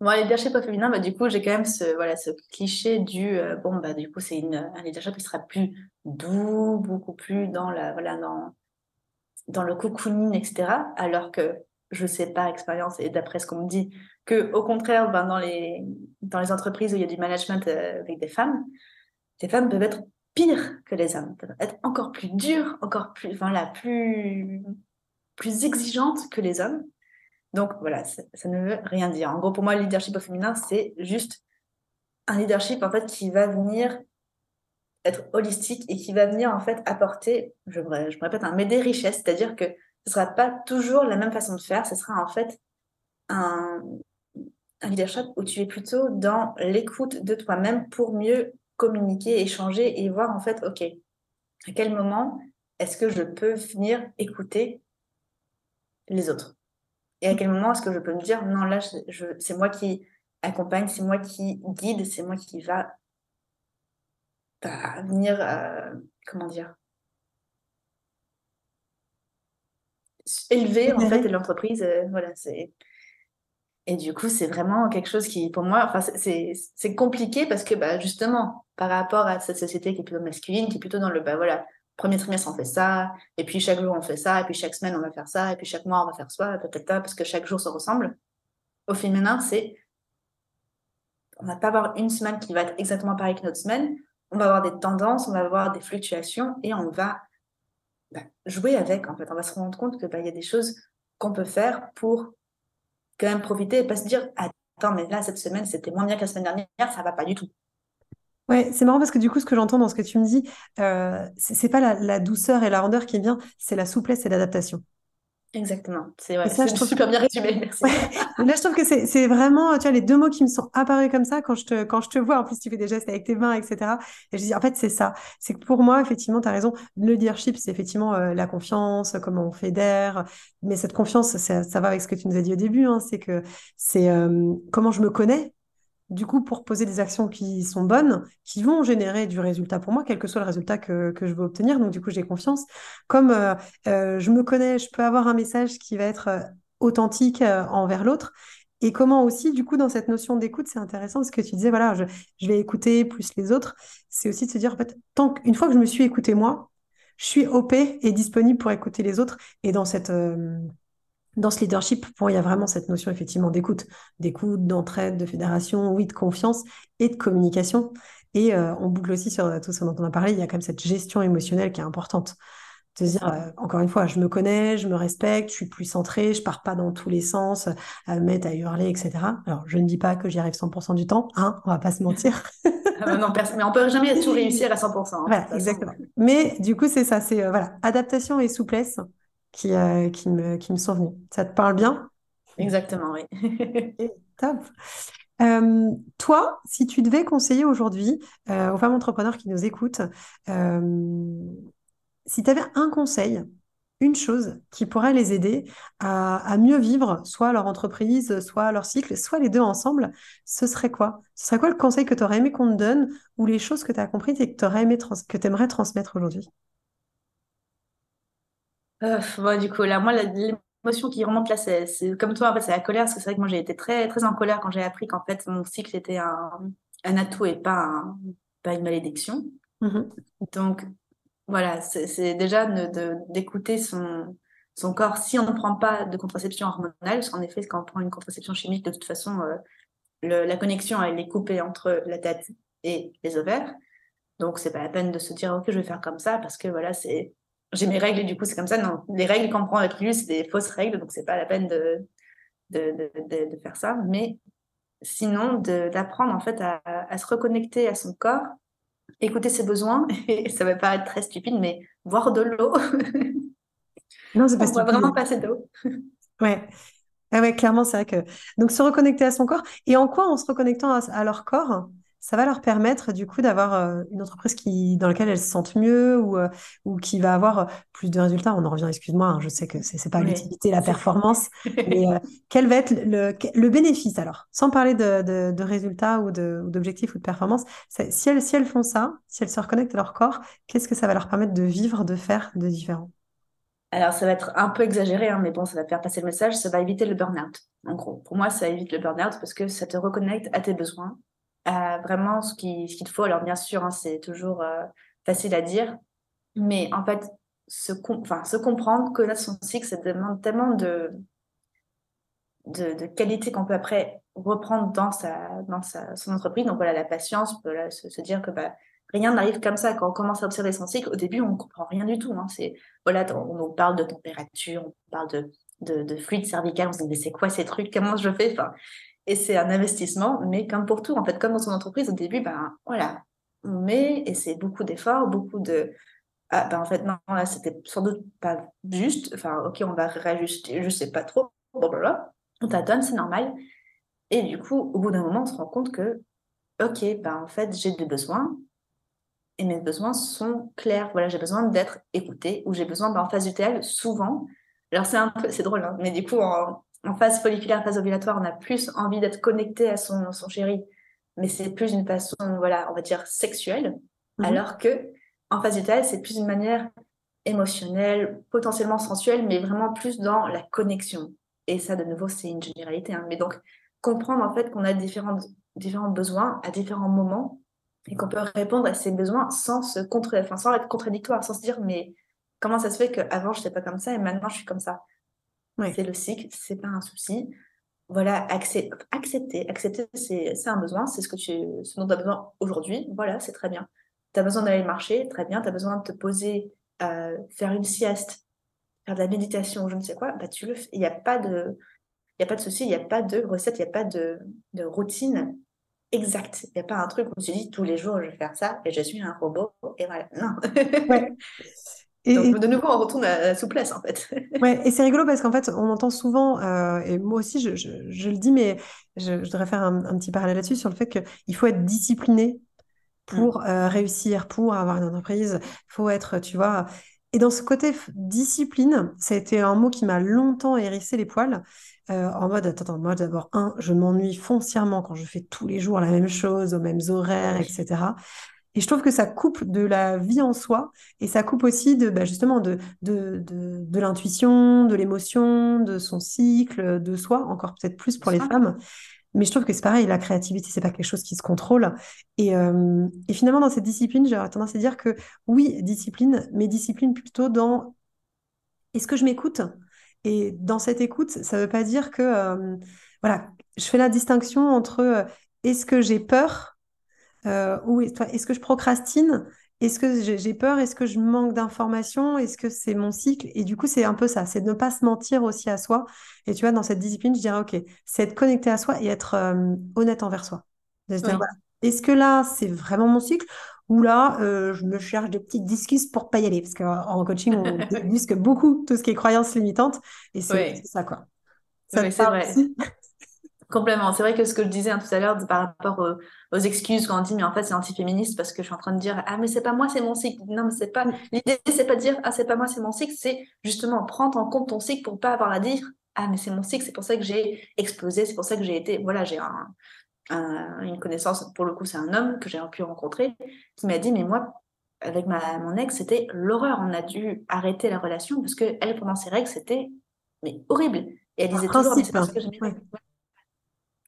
Le leadership au féminin, bah, du coup, j'ai quand même ce, voilà, ce cliché du euh, bon, bah, du coup, c'est un leadership qui sera plus doux, beaucoup plus dans, la, voilà, dans, dans le cocooning, etc. Alors que je sais par expérience et d'après ce qu'on me dit, que au contraire, ben, dans, les, dans les entreprises où il y a du management euh, avec des femmes, les femmes peuvent être pires que les hommes, peuvent être encore plus dures, encore plus, voilà, plus, plus exigeantes que les hommes. Donc voilà, ça, ne veut rien dire. En gros, pour moi, le leadership au féminin, c'est juste un leadership en fait qui va venir être holistique et qui va venir en fait apporter, je, me répète, un m'aider richesse, c'est-à-dire que ce sera pas toujours la même façon de faire, ce sera en fait un, un leadership où tu es plutôt dans l'écoute de toi-même pour mieux communiquer, échanger et voir en fait, ok, à quel moment est-ce que je peux venir écouter les autres? Et à quel moment est-ce que je peux me dire, non, là, c'est moi qui accompagne, c'est moi qui guide, c'est moi qui va bah, venir, euh, comment dire, élever en fait l'entreprise. Euh, voilà, c'est. Et du coup, c'est vraiment quelque chose qui, pour moi, enfin, c'est compliqué parce que bah, justement, par rapport à cette société qui est plutôt masculine, qui est plutôt dans le bah, voilà, premier trimestre, on fait ça, et puis chaque jour, on fait ça, et puis chaque semaine, on va faire ça, et puis chaque mois, on va faire ça, parce que chaque jour se ressemble. Au féminin, c'est. On va pas avoir une semaine qui va être exactement pareille que notre semaine. On va avoir des tendances, on va avoir des fluctuations, et on va bah, jouer avec, en fait. On va se rendre compte qu'il bah, y a des choses qu'on peut faire pour quand même profiter et pas se dire Attends, mais là, cette semaine, c'était moins bien que la semaine dernière, ça va pas du tout. Ouais, c'est marrant parce que du coup, ce que j'entends dans ce que tu me dis, euh, c'est pas la, douceur et la rondeur qui est bien, c'est la souplesse et l'adaptation. Exactement. C'est ouais, ça, je trouve super bien résumé. Merci. Là, je trouve que c'est vraiment, tu vois, les deux mots qui me sont apparus comme ça quand je te, quand je te vois. En plus, tu fais des gestes avec tes mains, etc. Et je dis, en fait, c'est ça. C'est que pour moi, effectivement, tu as raison. Le leadership, c'est effectivement euh, la confiance, comment on fédère. Mais cette confiance, ça, ça, va avec ce que tu nous as dit au début. Hein, c'est que c'est euh, comment je me connais du coup, pour poser des actions qui sont bonnes, qui vont générer du résultat pour moi, quel que soit le résultat que, je veux obtenir. Donc, du coup, j'ai confiance. Comme euh, euh, je me connais, je peux avoir un message qui va être euh, authentique envers l'autre. Et comment aussi, du coup, dans cette notion d'écoute, c'est intéressant ce que tu disais, voilà, je, je, vais écouter plus les autres. C'est aussi de se dire, en fait, tant qu'une fois que je me suis écouté moi, je suis OP et disponible pour écouter les autres. Et dans cette, dans ce leadership, il y a vraiment cette notion effectivement d'écoute, d'écoute, d'entraide, de fédération, oui, de confiance et de communication. Et euh, on boucle aussi sur tout ce dont on a parlé, il y a quand même cette gestion émotionnelle qui est importante. De se dire, euh, encore une fois, je me connais, je me respecte, je suis plus centrée, je pars pas dans tous les sens, à me mettre à hurler, etc. Alors, je ne dis pas que j'y arrive 100% du temps, hein, on va pas se mentir. ah bah non, mais on peut jamais tout réussir à 100%. Hein, voilà, exactement. Mais du coup, c'est ça, c'est euh, voilà, adaptation et souplesse qui, euh, qui, me, qui me sont venus. Ça te parle bien? Exactement, oui. Top. Euh, toi, si tu devais conseiller aujourd'hui euh, aux femmes entrepreneurs qui nous écoutent, si tu avais un conseil, une chose qui pourrait les aider à, à, mieux vivre soit leur entreprise, soit leur cycle, soit les deux ensemble, ce serait quoi? Ce serait quoi le conseil que tu aurais aimé qu'on te donne ou les choses que tu as comprises et que tu aimé que tu aimerais transmettre aujourd'hui? Euh, du coup, là, moi, l'émotion qui remonte là, c'est comme toi, en fait, c'est la colère, parce que c'est vrai que moi, j'ai été très, très en colère quand j'ai appris qu'en fait, mon cycle était un, un atout et pas, pas une malédiction. Mm-hmm. Donc, voilà, c'est déjà d'écouter son, son corps si on ne prend pas de contraception hormonale, parce qu'en effet, quand on prend une contraception chimique, de toute façon, euh, le, la connexion, elle est coupée entre la tête et les ovaires. Donc, c'est pas la peine de se dire, OK, je vais faire comme ça, parce que voilà, c'est j'ai mes règles et du coup c'est comme ça. Non, les règles qu'on prend avec lui, c'est des fausses règles, donc c'est pas la peine de, de, de, de, faire ça. Mais sinon, d'apprendre en fait à, à, se reconnecter à son corps, écouter ses besoins, et ça va pas être très stupide, mais boire de l'eau. non, c'est pas On va vraiment passer d'eau. ouais. Ah ouais, clairement, c'est vrai que. Donc, se reconnecter à son corps. Et en quoi, en se reconnectant à, à leur corps, ça va leur permettre du coup d'avoir euh, une entreprise qui, dans laquelle elles se sentent mieux ou, euh, ou qui va avoir euh, plus de résultats. On en revient, excuse-moi, hein, je sais que c'est n'est pas l'utilité, la performance, mais quel va être le, le, bénéfice alors? Sans parler de, de, résultats ou d'objectifs ou de performance, si elles, si elles font ça, si elles se reconnectent à leur corps, qu'est-ce que ça va leur permettre de vivre, de faire de différent? Alors, ça va être un peu exagéré, hein, mais bon, ça va faire passer le message. Ça va éviter le burn-out. En gros, pour moi, ça évite le burn-out parce que ça te reconnecte à tes besoins, vraiment ce qu'il qu'il faut. Alors bien sûr, hein, c'est toujours euh, facile à dire, mais en fait, se, comprendre, connaître son cycle, ça demande tellement de, de, qualité qu'on peut après reprendre dans, sa, dans sa, son entreprise. Donc voilà, la patience, peut se, dire que bah, rien n'arrive comme ça. Quand on commence à observer son cycle, au début, on ne comprend rien du tout. Hein. Voilà, on nous parle de température, on parle de, de, de fluide cervical, on se dit, mais c'est quoi ces trucs? Comment je fais? Et c'est un investissement, mais comme pour tout, en fait, comme dans son entreprise, au début, ben voilà, on met et c'est beaucoup d'efforts, beaucoup de. Ah, ben en fait, non, là, c'était sans doute pas juste. Enfin, ok, on va réajuster, je sais pas trop, blablabla. On t'adonne, c'est normal. Et du coup, au bout d'un moment, on se rend compte que, ok, ben en fait, j'ai des besoins et mes besoins sont clairs. Voilà, j'ai besoin d'être écouté ou j'ai besoin, ben, en phase UTL, souvent. Alors, c'est un peu, c'est drôle, hein, mais du coup, en, en phase folliculaire, phase ovulatoire, on a plus envie d'être connecté à son, son chéri, mais c'est plus une façon, voilà, on va dire sexuelle, mhm. alors que en phase vitale, c'est plus une manière émotionnelle, potentiellement sensuelle, mais vraiment plus dans la connexion. Et ça, de nouveau, c'est une généralité. Hein. Mais donc, comprendre en fait qu'on a différents besoins à différents moments et qu'on peut répondre à ces besoins sans se contre, enfin, sans être contradictoire, sans se dire mais comment ça se fait qu'avant je n'étais pas comme ça et maintenant je suis comme ça? C'est le cycle, c'est pas un souci. Voilà, accepter, accepter, c'est un besoin, c'est ce, que tu, ce dont tu as besoin aujourd'hui. Voilà, c'est très bien. Tu as besoin d'aller marcher, très bien. Tu as besoin de te poser, euh, faire une sieste, faire de la méditation, je ne sais quoi, bah, tu le. Il n'y a pas de, il a pas de souci, il n'y a pas de recette, il n'y a pas de, de routine exacte. Il n'y a pas un truc où tu dis tous les jours je vais faire ça et je suis un robot et voilà. Non. Et, Donc, de nouveau, on retourne à la souplesse, en fait. ouais, et c'est rigolo parce qu'en fait, on entend souvent, euh, et moi aussi, je, je, le dis, mais je, voudrais faire un, petit parallèle là-dessus sur le fait qu'il faut être discipliné pour mm. euh, réussir, pour avoir une entreprise. Il faut être, tu vois. Et dans ce côté discipline, ça a été un mot qui m'a longtemps hérissé les poils. Euh, en mode, attends, moi d'abord, un, je m'ennuie foncièrement quand je fais tous les jours la même chose, aux mêmes horaires, etc. Et je trouve que ça coupe de la vie en soi et ça coupe aussi de bah, justement de, de, de, l'intuition, de l'émotion, de son cycle, de soi, encore peut-être plus pour les femmes. Mais je trouve que c'est pareil, la créativité, c'est pas quelque chose qui se contrôle. Et, euh, et finalement, dans cette discipline, j'aurais tendance à dire que oui, discipline, mais discipline plutôt dans est-ce que je m'écoute? Et dans cette écoute, ça veut pas dire que, euh, voilà, je fais la distinction entre euh, est-ce que j'ai peur ou est-ce que je procrastine? Est-ce que j'ai peur? Est-ce que je manque d'informations? Est-ce que c'est mon cycle? Et du coup, c'est un peu ça, c'est de ne pas se mentir aussi à soi. Et tu vois, dans cette discipline, je dirais, OK, c'est être connecté à soi et être euh, honnête envers soi. Est-ce que là, c'est vraiment mon cycle? Ou là, euh, je me cherche des petites excuses pour pas y aller Parce qu'en coaching, on discute beaucoup tout ce qui est croyances limitantes. Et c'est ça, quoi. Ça c'est vrai. Complètement. C'est vrai que ce que je disais hein, tout à l'heure par rapport aux, excuses quand on dit mais en fait c'est antiféministe parce que je suis en train de dire ah mais c'est pas moi c'est mon cycle. Non mais c'est pas l'idée c'est pas de dire ah c'est pas moi c'est mon cycle c'est justement prendre en compte ton cycle pour pas avoir à dire ah mais c'est mon cycle c'est pour ça que j'ai explosé c'est pour ça que j'ai été voilà j'ai un, une connaissance pour le coup c'est un homme que j'ai pu rencontrer qui m'a dit mais moi avec ma mon ex c'était l'horreur. On a dû arrêter la relation parce que elle pendant ses règles c'était mais horrible et elle disait toujours mais c'est parce que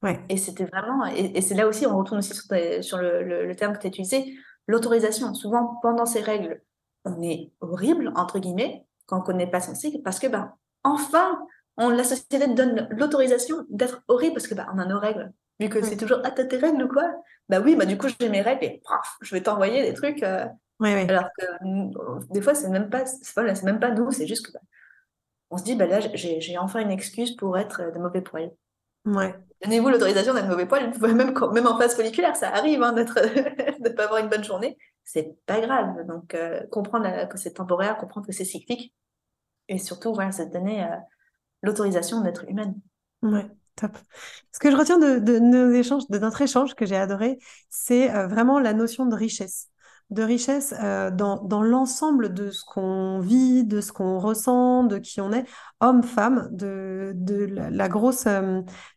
j'aimais et c'était vraiment, et, c'est là aussi, on retourne aussi sur, le, terme que tu as utilisé, l'autorisation. Souvent, pendant ces règles, on est horrible, entre guillemets, quand on ne connaît pas son cycle, parce que, ben, enfin, on, la société donne l'autorisation d'être horrible parce que, ben, on a nos règles. Vu que c'est toujours, ah, t'as tes règles ou quoi? Bah oui, bah du coup, j'ai mes règles et je vais t'envoyer des trucs. Euh, alors que des fois, c'est même pas, c'est même pas nous, c'est juste que, ben, on se dit, bah là, j'ai enfin une excuse pour être de mauvais poil. Ouais. Donnez-vous l'autorisation d'être mauvais poil, même, même en phase folliculaire, ça arrive hein, de ne pas avoir une bonne journée. C'est pas grave. Donc, euh, comprendre que c'est temporaire, comprendre que c'est cyclique. Et surtout, voilà, c'est donner euh, l'autorisation d'être humaine. Ouais, top. Ce que je retiens de, nos échanges, de notre échange que j'ai adoré, c'est euh, vraiment la notion de richesse de richesse dans, dans l'ensemble de ce qu'on vit, de ce qu'on ressent, de qui on est, homme, femme, de, la, grosse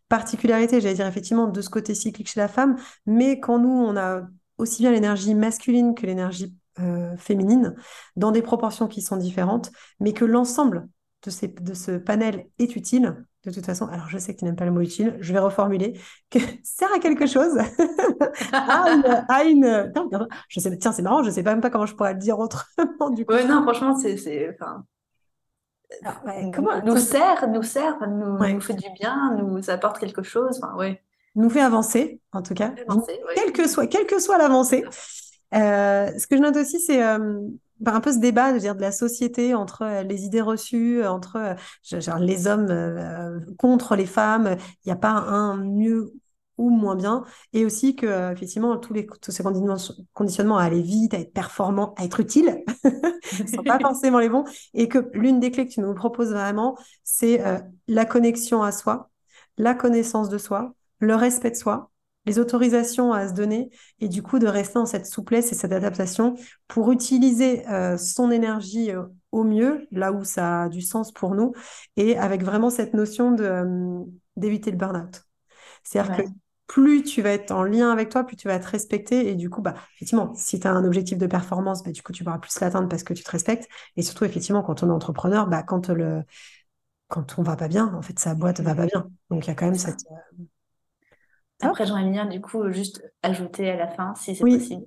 particularité, j'allais dire effectivement, de ce côté cyclique chez la femme, mais quand nous, on a aussi bien l'énergie masculine que l'énergie euh, féminine, dans des proportions qui sont différentes, mais que l'ensemble de, ces, de ce panel est utile, de toute façon, alors je sais que tu n'aimes pas le mot utile, je vais reformuler, que sert à quelque chose, à une, je sais, tiens, c'est marrant, je sais même pas comment je pourrais le dire autrement du coup. Ouais, non, franchement, c'est, comment, nous sert, nous sert, nous, nous, fait du bien, nous apporte quelque chose. Enfin, ouais. Nous fait avancer, en tout cas. quelle, que soit, quelle que soit l'avancée. Euh, ce que je note aussi, c'est euh, un peu ce débat de, dire, de la société entre euh, les idées reçues, entre genre, les hommes contre les femmes. Il n'y a pas un mieux ou moins bien, et aussi que euh, effectivement tous, les, tous ces conditionnements à aller vite, à être performant, à être utile, ne sont pas forcément les bons, et que l'une des clés que tu nous proposes vraiment, c'est euh, la connexion à soi, la connaissance de soi, le respect de soi, les autorisations à se donner, et du coup de rester dans cette souplesse et cette adaptation pour utiliser euh, son énergie au mieux, là où ça a du sens pour nous, et avec vraiment cette notion de d'éviter le burn-out. C'est-à-dire que plus tu vas être en lien avec toi, plus tu vas te respecter. Et du coup, bah, effectivement, si tu as un objectif de performance, bah, du coup, tu pourras plus l'atteindre parce que tu te respectes. Et surtout, effectivement, quand on est entrepreneur, bah, quand, le... quand on va pas bien, en fait, sa boîte va pas bien. Donc, il y a quand même cette. Euh, Après, j'aimerais bien, du coup, juste ajouter à la fin, si c'est possible.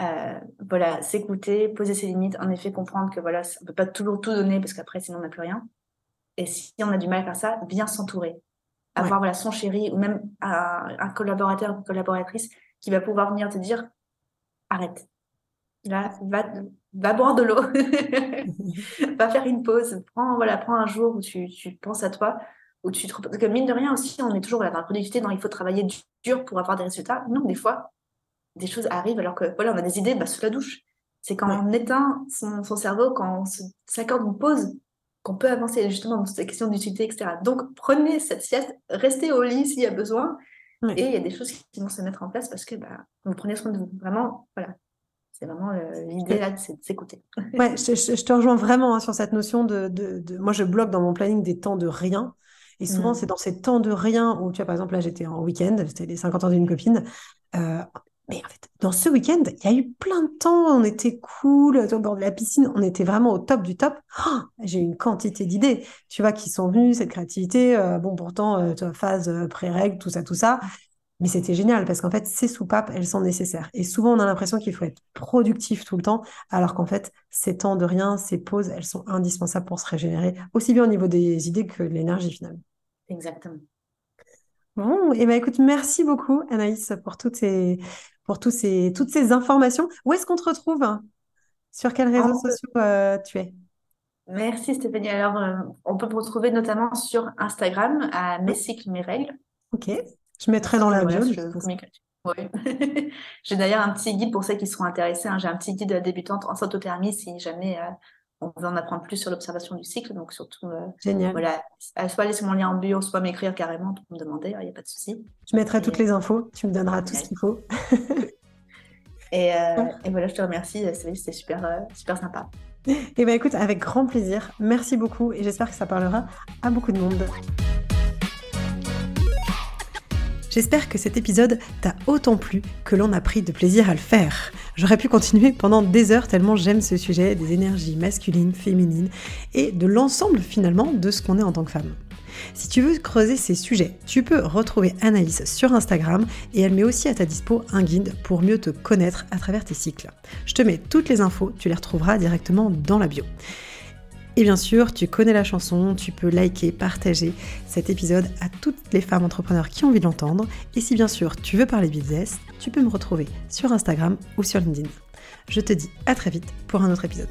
Euh, voilà, s'écouter, poser ses limites, en effet, comprendre que voilà, on ne peut pas toujours tout donner parce qu'après, sinon, on n'a plus rien. Et si on a du mal à faire ça, bien s'entourer avoir voilà, son chéri ou même un, collaborateur ou une collaboratrice qui va pouvoir venir te dire arrête. Là, va, va boire de l'eau, va faire une pause, prends, voilà, prends un jour où tu, tu penses à toi, où tu te... Parce que mine de rien aussi, on est toujours dans la productivité, dans il faut travailler dur pour avoir des résultats. Non, des fois, des choses arrivent alors que voilà, on a des idées bah, sous la douche. C'est quand on éteint son, cerveau, quand on s'accorde une pause, qu'on peut avancer justement dans cette question d'utilité, etc. Donc, prenez cette sieste, restez au lit s'il y a besoin. Et il y a des choses qui vont se mettre en place parce que bah, vous prenez soin de vous. Vraiment, voilà. C'est vraiment l'idée là, c'est de s'écouter. Ouais, je, te rejoins vraiment hein, sur cette notion de, de, Moi, je bloque dans mon planning des temps de rien. Et souvent, mmh. c'est dans ces temps de rien où, tu vois, par exemple, là, j'étais en week-end, c'était les 50 ans d'une copine. Euh, mais en fait, dans ce week-end, il y a eu plein de temps, on était cool, au bord de la piscine, on était vraiment au top du top. Oh, j'ai eu une quantité d'idées, tu vois, qui sont venues, cette créativité. Euh, bon, pourtant, euh, phase pré-règle, tout ça, tout ça. Mais c'était génial parce qu'en fait, ces soupapes, elles sont nécessaires. Et souvent, on a l'impression qu'il faut être productif tout le temps, alors qu'en fait, ces temps de rien, ces pauses, elles sont indispensables pour se régénérer, aussi bien au niveau des idées que de l'énergie finalement. Exactement. Bon, et ben écoute, merci beaucoup Anaïs pour toutes ces, pour tous ces, toutes ces informations. Où est-ce qu'on te retrouve? Sur quels réseaux ah, sociaux euh, tu es? Merci Stéphanie. Alors, euh, on peut me retrouver notamment sur Instagram à Mes cycles, mes règles. Ok, je mettrai dans la bio. Oui. J'ai d'ailleurs un petit guide pour ceux qui seront intéressés. Hein. J'ai un petit guide débutante en sautothermie si jamais euh, on veut en apprendre plus sur l'observation du cycle. Donc, surtout, euh, Génial. Voilà, soit laisser mon lien en bio, soit m'écrire carrément pour me demander, il hein, n'y a pas de souci. Je mettrai toutes les infos, tu me donneras tout ce qu'il faut. et, euh, et, voilà, je te remercie, c'était super, euh, super sympa. Et eh bien écoute, avec grand plaisir. Merci beaucoup et j'espère que ça parlera à beaucoup de monde. J'espère que cet épisode t'a autant plu que l'on a pris de plaisir à le faire. J'aurais pu continuer pendant des heures tellement j'aime ce sujet des énergies masculines, féminines et de l'ensemble finalement de ce qu'on est en tant que femme. Si tu veux creuser ces sujets, tu peux retrouver Anaïs sur Instagram et elle met aussi à ta dispo un guide pour mieux te connaître à travers tes cycles. Je te mets toutes les infos, tu les retrouveras directement dans la bio. Et bien sûr, tu connais la chanson, tu peux liker, partager cet épisode à toutes les femmes entrepreneurs qui ont envie de l'entendre. Et si bien sûr tu veux parler business, tu peux me retrouver sur Instagram ou sur LinkedIn. Je te dis à très vite pour un autre épisode.